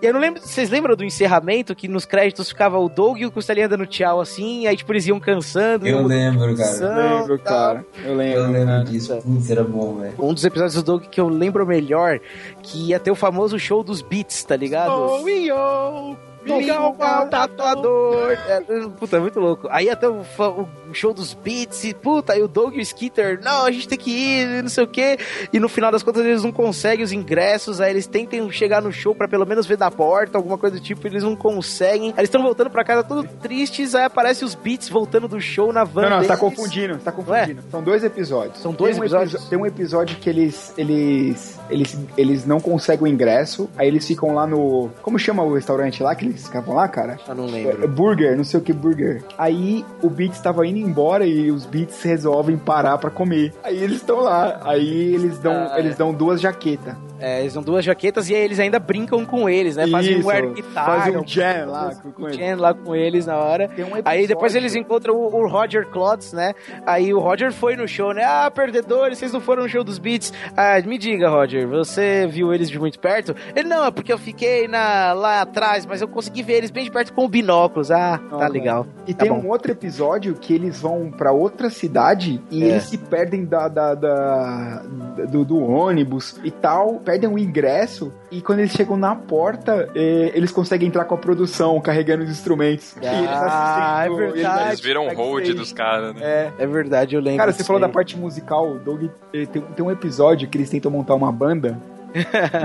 E eu não lembro, vocês lembram do encerramento que nos créditos ficava o Doug e o Costelinha dando tchau assim, aí tipo eles iam cansando. Eu iam lembro, cara. Canção, lembro, cara. Eu lembro. Eu lembro cara. disso. Putz, era bom, velho. Um dos episódios do Doug que eu lembro melhor, que ia ter o famoso show dos beats, tá ligado? Oh, yo, Miguel o tatuador. É, puta, é muito louco. Aí até o, o show dos beats, e puta, aí o Doug e o Skitter, não, a gente tem que ir, não sei o quê. E no final das contas eles não conseguem os ingressos, aí eles tentam chegar no show pra pelo menos ver da porta, alguma coisa do tipo, eles não conseguem. Aí eles estão voltando pra casa todos tristes, aí aparece os beats voltando do show na van Não, não, você tá deles. confundindo, você tá confundindo. São dois episódios. São dois Tem um episódios? episo- Tem um episódio que eles, eles, eles, eles não conseguem o ingresso, aí eles ficam lá no... Como chama o restaurante lá que eles ficavam lá, cara? Eu não É, lembro. burger, não sei o que burger. Aí o Beats tava indo embora e os Beats resolvem parar pra comer. Aí eles estão lá. Aí eles dão, Ah, eles dão duas jaquetas. É, eles dão duas jaquetas e aí eles ainda brincam com eles, né? Fazem Isso, um air guitar. fazem um jam lá com- com eles. jam lá com eles na hora. Tem um Aí depois eles encontram o, o Roger Klotz, né? Aí o Roger foi no show, né? Ah, perdedores, vocês não foram no show dos Beats. Ah, me diga, Roger, você viu eles de muito perto? Ele, não, é porque eu fiquei na, lá atrás, mas eu consegui ver eles bem de perto com binóculos. Ah, tá legal. E Tá tem bom. um outro episódio que eles vão pra outra cidade e É. eles se perdem da, da, da- do, do ônibus e tal, perdem o ingresso e quando eles chegam na porta, eh, eles conseguem entrar com a produção carregando os instrumentos. E eles Ah, é verdade. Eles viram backstage. hold dos caras, né? É. É verdade, eu lembro. Cara, você falou da aí. parte musical, o Doug eh, tem, tem um episódio que eles tentam montar uma banda.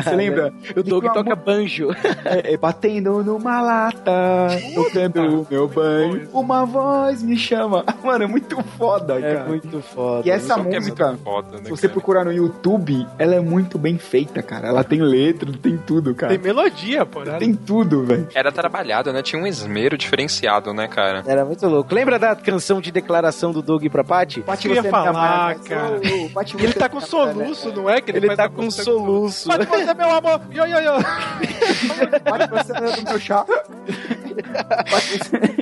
Você lembra? O Doug toca banjo. É, é, batendo numa lata, tocando o meu banho, uma voz me chama. Mano, é muito foda, É cara. muito foda. E essa que é música, muito foda, né, se você cara? procurar no YouTube, ela é muito bem feita, cara. Ela tem letra, tem tudo, cara. Tem melodia, pô. né? Tem tudo, velho. Era trabalhado, né? Tinha um esmero diferenciado, né, cara? Era muito louco. Lembra da canção de declaração do Doug pra Paty? Paty, ia é minha falar, cara. Paty, ele tá é com minha soluço, não é? Que Ele tá com música soluço. Pode você, meu amor. Yo, yo, yo. Paty, você é do meu chá. Paty, você-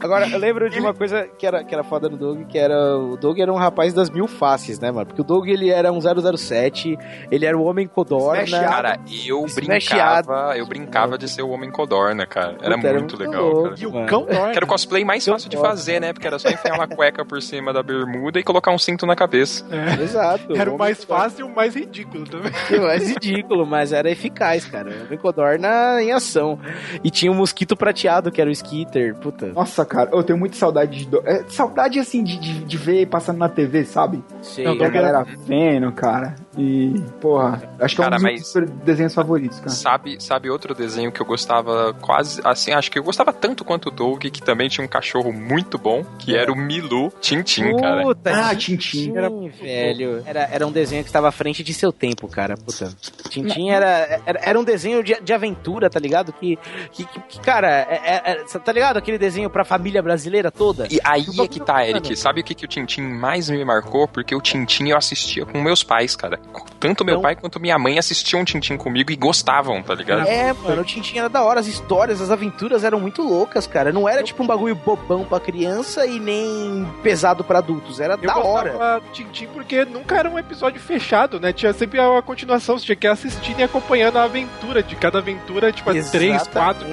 Agora, eu lembro de uma coisa que era, que era foda no Doug, que era. O Doug era um rapaz das mil faces, né, mano? Porque o Doug ele era um 007, ele era o homem codorna. Smashado. Cara, eu Smashado. brincava, eu brincava de ser o Homem Codorna, cara. Era Puta, era muito muito legal, louco. cara. E o Mano. cão dorme. Que era o cosplay mais fácil de fazer, né? Porque era só enfiar uma cueca por cima da bermuda e colocar um cinto na cabeça. É. Exato. Era o mais fácil e o mais ridículo também. O mais ridículo, mas era eficaz, cara. O homem codorna em ação. E tinha um mosquito prateado, que era o Skitter. Puta. Nossa, cara, eu tenho muita saudade de. do- é, saudade, assim, de, de, de ver passando na TV, sabe? Sei. Não, a galera vendo, cara. E, porra, acho que Cara, é um dos meus desenhos favoritos, cara. Sabe, sabe outro desenho que eu gostava quase, assim, acho que eu gostava tanto quanto o Doug, que também tinha um cachorro muito bom, que era o Milu Tintin, cara. Puta, Ah, Tintin, Tintin. velho. Era, era um desenho que estava à frente de seu tempo, cara. Puta. Tintin era, era, era um desenho de, de aventura, tá ligado? Que, que, que- que, cara, é, é- é- tá ligado? Aquele desenho pra família brasileira toda. E aí é que tá, Eric. Sabe o que, que o Tintin mais me marcou? Porque o Tintin eu assistia com meus pais, cara. Tanto meu Então- pai quanto minha mãe assistiam Tintin comigo e gostavam, tá ligado? É, mano, o Tintin era da hora, as histórias, as aventuras eram muito loucas, cara. Não era tipo um bagulho bobão pra criança e nem pesado pra adultos, era Eu da hora. Tintin porque nunca era um episódio fechado, né? Tinha sempre uma continuação, você tinha que ir assistindo e acompanhando a aventura. De cada aventura, tipo, três, quatro.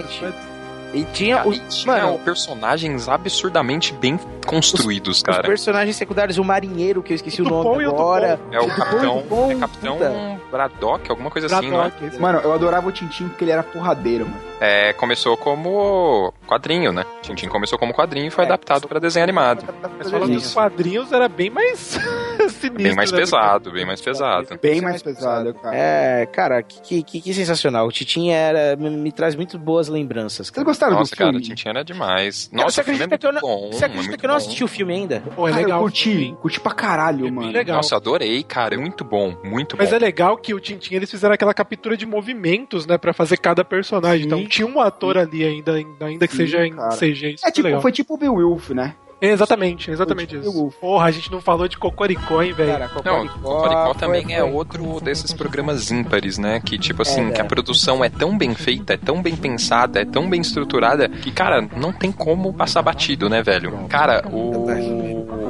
E tinha, E tinha personagens absurdamente bem construídos, Os cara. personagens secundários, o marinheiro, que eu esqueci o, Tupão nome o agora. É o capitão, Tupão, é capitão puta. Braddock, alguma coisa assim, não é? Braddock, Mano, eu adorava o Tintin porque ele era porradeiro, mano. É, começou como quadrinho, né? Tintin começou como quadrinho e foi É, adaptado pra desenho animado. Mas falando dos quadrinhos, era bem mais sinistro. Bem mais né? pesado, bem mais pesado. Bem mais pesado, cara. É, cara, que, que, que sensacional. O Titinho era, me, me traz muito boas lembranças. Vocês gostaram Nossa, do cara, filme? Tintin era demais. Cara, Nossa, você o filme é acredita que eu muito não, bom. você acredita que eu não assisti o filme ainda? Pô, é Cara, legal. eu curti, curti pra caralho, É mano. legal. Nossa, adorei, cara. É muito bom, muito Mas bom. é legal que o Tintin eles fizeram aquela captura de movimentos, né, Pra fazer cada personagem. Sim. Então tinha um ator ali ainda, ainda que seja em cara. CG. Isso É tipo, legal. foi tipo o Beowulf, né? Exatamente, exatamente tipo isso. Porra, a gente não falou de Cocoricó, hein, velho. Cara, Não, Cocoricó, Cocoricó foi- também é foi- outro desses programas ímpares, né? Que, tipo assim, É, que a né? produção é tão bem feita, é tão bem pensada, é tão bem estruturada, que, cara, não tem como passar batido, né, velho? Cara, o...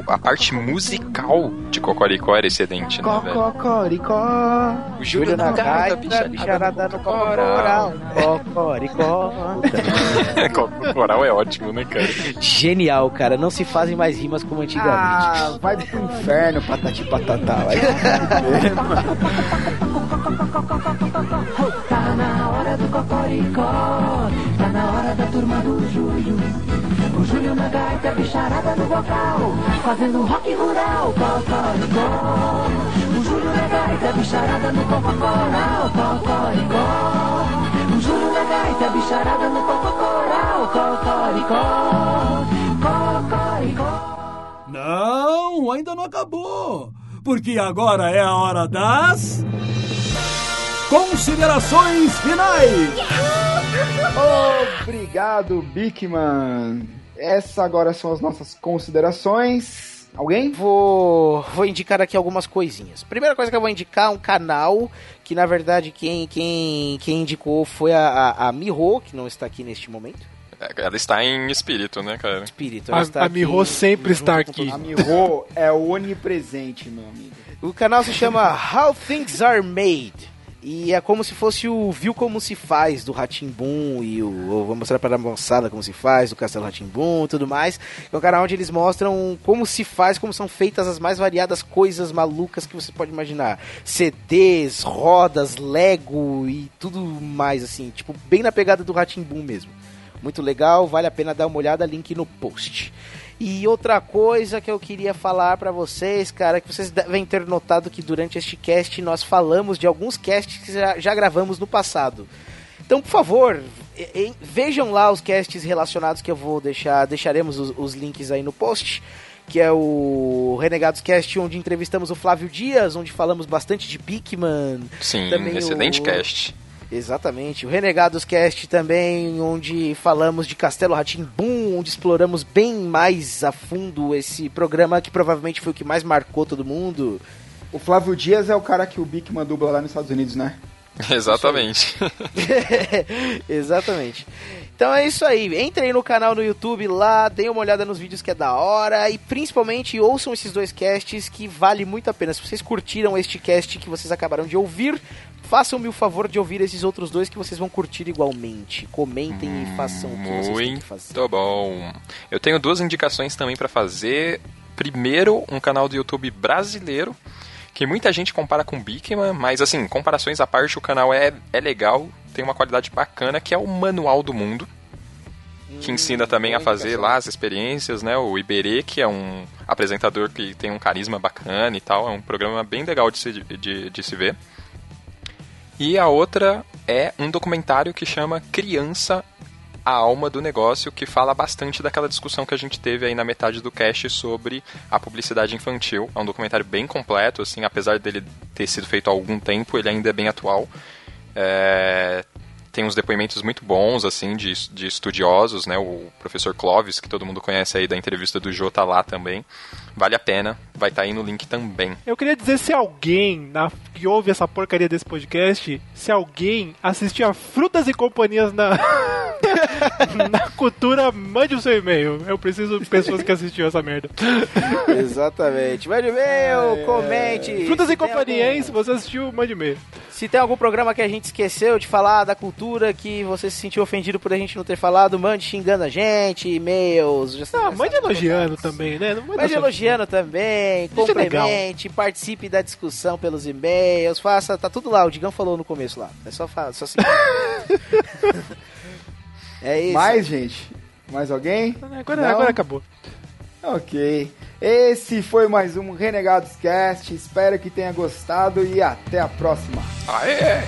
a parte musical de Cocoricó era excelente, né, velho? Cocoricó. O Júlio na gaita, bicharada no coral. Cocoricó. Coral é ótimo, né, cara? Genial, cara. Não se fazem mais rimas como antigamente. Ah, vai pro inferno, patati patatá. Vai. Tá na hora do cocoricó, tá na hora da turma do Júlio. O Júlio na gaita, bicharada no vocal, fazendo rock rural, cocoricó. O Júlio na gaita, bicharada no cococoral, cocoricó. O Júlio na gaita, bicharada no cocoricó. Cocoricó. Não, ainda não acabou. Porque agora é a hora das. Considerações finais! Obrigado, Bigman. Essas agora são as nossas considerações. Alguém? Vou, vou indicar aqui algumas coisinhas. Primeira coisa que eu vou indicar é um canal que, na verdade, quem, quem, quem indicou foi a, a, a Miho, que não está aqui neste momento. Ela está em espírito, né, cara? Espírito. ela A, está a Miho aqui sempre está aqui. A Miho é onipresente, meu amigo. O canal se chama How Things Are Made. E é como se fosse o Viu Como Se Faz do Ratimbum e o. eu Vou mostrar para a moçada como se faz, do Castelo Ratimbum e tudo mais. É um canal onde eles mostram como se faz, como são feitas as mais variadas coisas malucas que você pode imaginar. CDs, rodas, Lego e tudo mais, assim. Tipo, bem na pegada do Ratimbum mesmo. Muito legal, vale a pena dar uma olhada, link no post. E outra coisa que eu queria falar pra vocês, cara, que vocês devem ter notado que durante este cast nós falamos de alguns casts que já, já gravamos no passado. Então, por favor, vejam lá os casts relacionados que eu vou deixar, deixaremos os, os links aí no post. Que é o Renegados Cast, onde entrevistamos o Flávio Dias, onde falamos bastante de Pikmin. Sim, Também excelente o- cast. Exatamente. O Renegados Cast também, onde falamos de Castelo Ratimbum, onde exploramos bem mais a fundo esse programa que provavelmente foi o que mais marcou todo mundo. O Flávio Dias é o cara que o Bigman dubla lá nos Estados Unidos, né? Exatamente. Exatamente. Então é isso aí. Entrem no canal no YouTube lá, deem uma olhada nos vídeos que é da hora e principalmente ouçam esses dois casts que vale muito a pena. Se vocês curtiram este cast que vocês acabaram de ouvir, façam-me o favor de ouvir esses outros dois que vocês vão curtir igualmente. Comentem e façam o que vocês têm que fazer. Muito bom. Eu tenho duas indicações também pra fazer. Primeiro, um canal do YouTube brasileiro, que muita gente compara com Bikman, mas assim, comparações à parte, o canal é, é legal, tem uma qualidade bacana, que é o Manual do Mundo. que ensina também a fazer lá as experiências, né? O Iberê, que é um apresentador que tem um carisma bacana e tal. É um programa bem legal de se, de, de se ver. E a outra é um documentário que chama Criança, a alma do negócio, que fala bastante daquela discussão que a gente teve aí na metade do cast sobre a publicidade infantil. É um documentário bem completo, assim, apesar dele ter sido feito há algum tempo, ele ainda é bem atual. É, tem uns depoimentos muito bons, assim, de, de estudiosos, né? O professor Clovis, que todo mundo conhece aí da entrevista do Jô, tá lá também. Vale a pena, vai estar tá aí no link também. Eu queria dizer se alguém na, que ouve essa porcaria desse podcast, se alguém assistia Frutas e Companhias na, na cultura, mande o seu e-mail. Eu preciso de pessoas que assistiam essa merda. Exatamente. Mande e-mail, comente. Frutas e Companhia, algum- hein? Se você assistiu, mande e-mail. Se tem algum programa que a gente esqueceu de falar da cultura, que você se sentiu ofendido por a gente não ter falado, mande xingando a gente, e-mails. já- Ah, mande elogiando também, né? Não Mande só- elogiando também, Isso é legal. complemente, participe da discussão pelos e-mails, faça, tá tudo lá, o Digão falou no começo lá. É só só assim. é isso. Mais, gente? Mais alguém? Agora, Não? agora acabou. Ok. Esse foi mais um Renegados Cast. Espero que tenha gostado e até a próxima. Aê!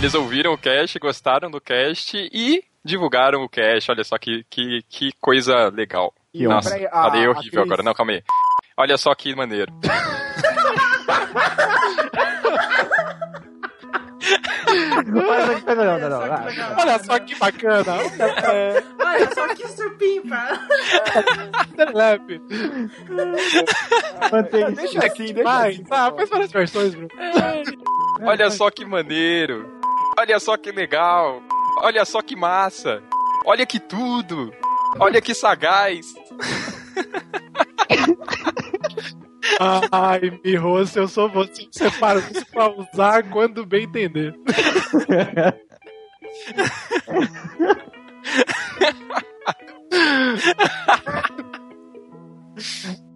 Eles ouviram o cast, gostaram do cast e divulgaram o cast. Olha só que, que, que coisa legal. Que Nossa. Peraí, a falei horrível atriz- agora. Não, calma aí. Olha só que maneiro. Não, não, não. Ah, Olha só que bacana. É, Olha só que supimpa. Serelepe. Mantém Deixa assim, deixa Vai, assim. tá, faz várias versões, Bruno. Olha só que maneiro. Olha só que legal. Olha só que massa. Olha que tudo. Olha que sagaz. Ai, mirrou, se eu sou você, você para pra usar quando bem entender.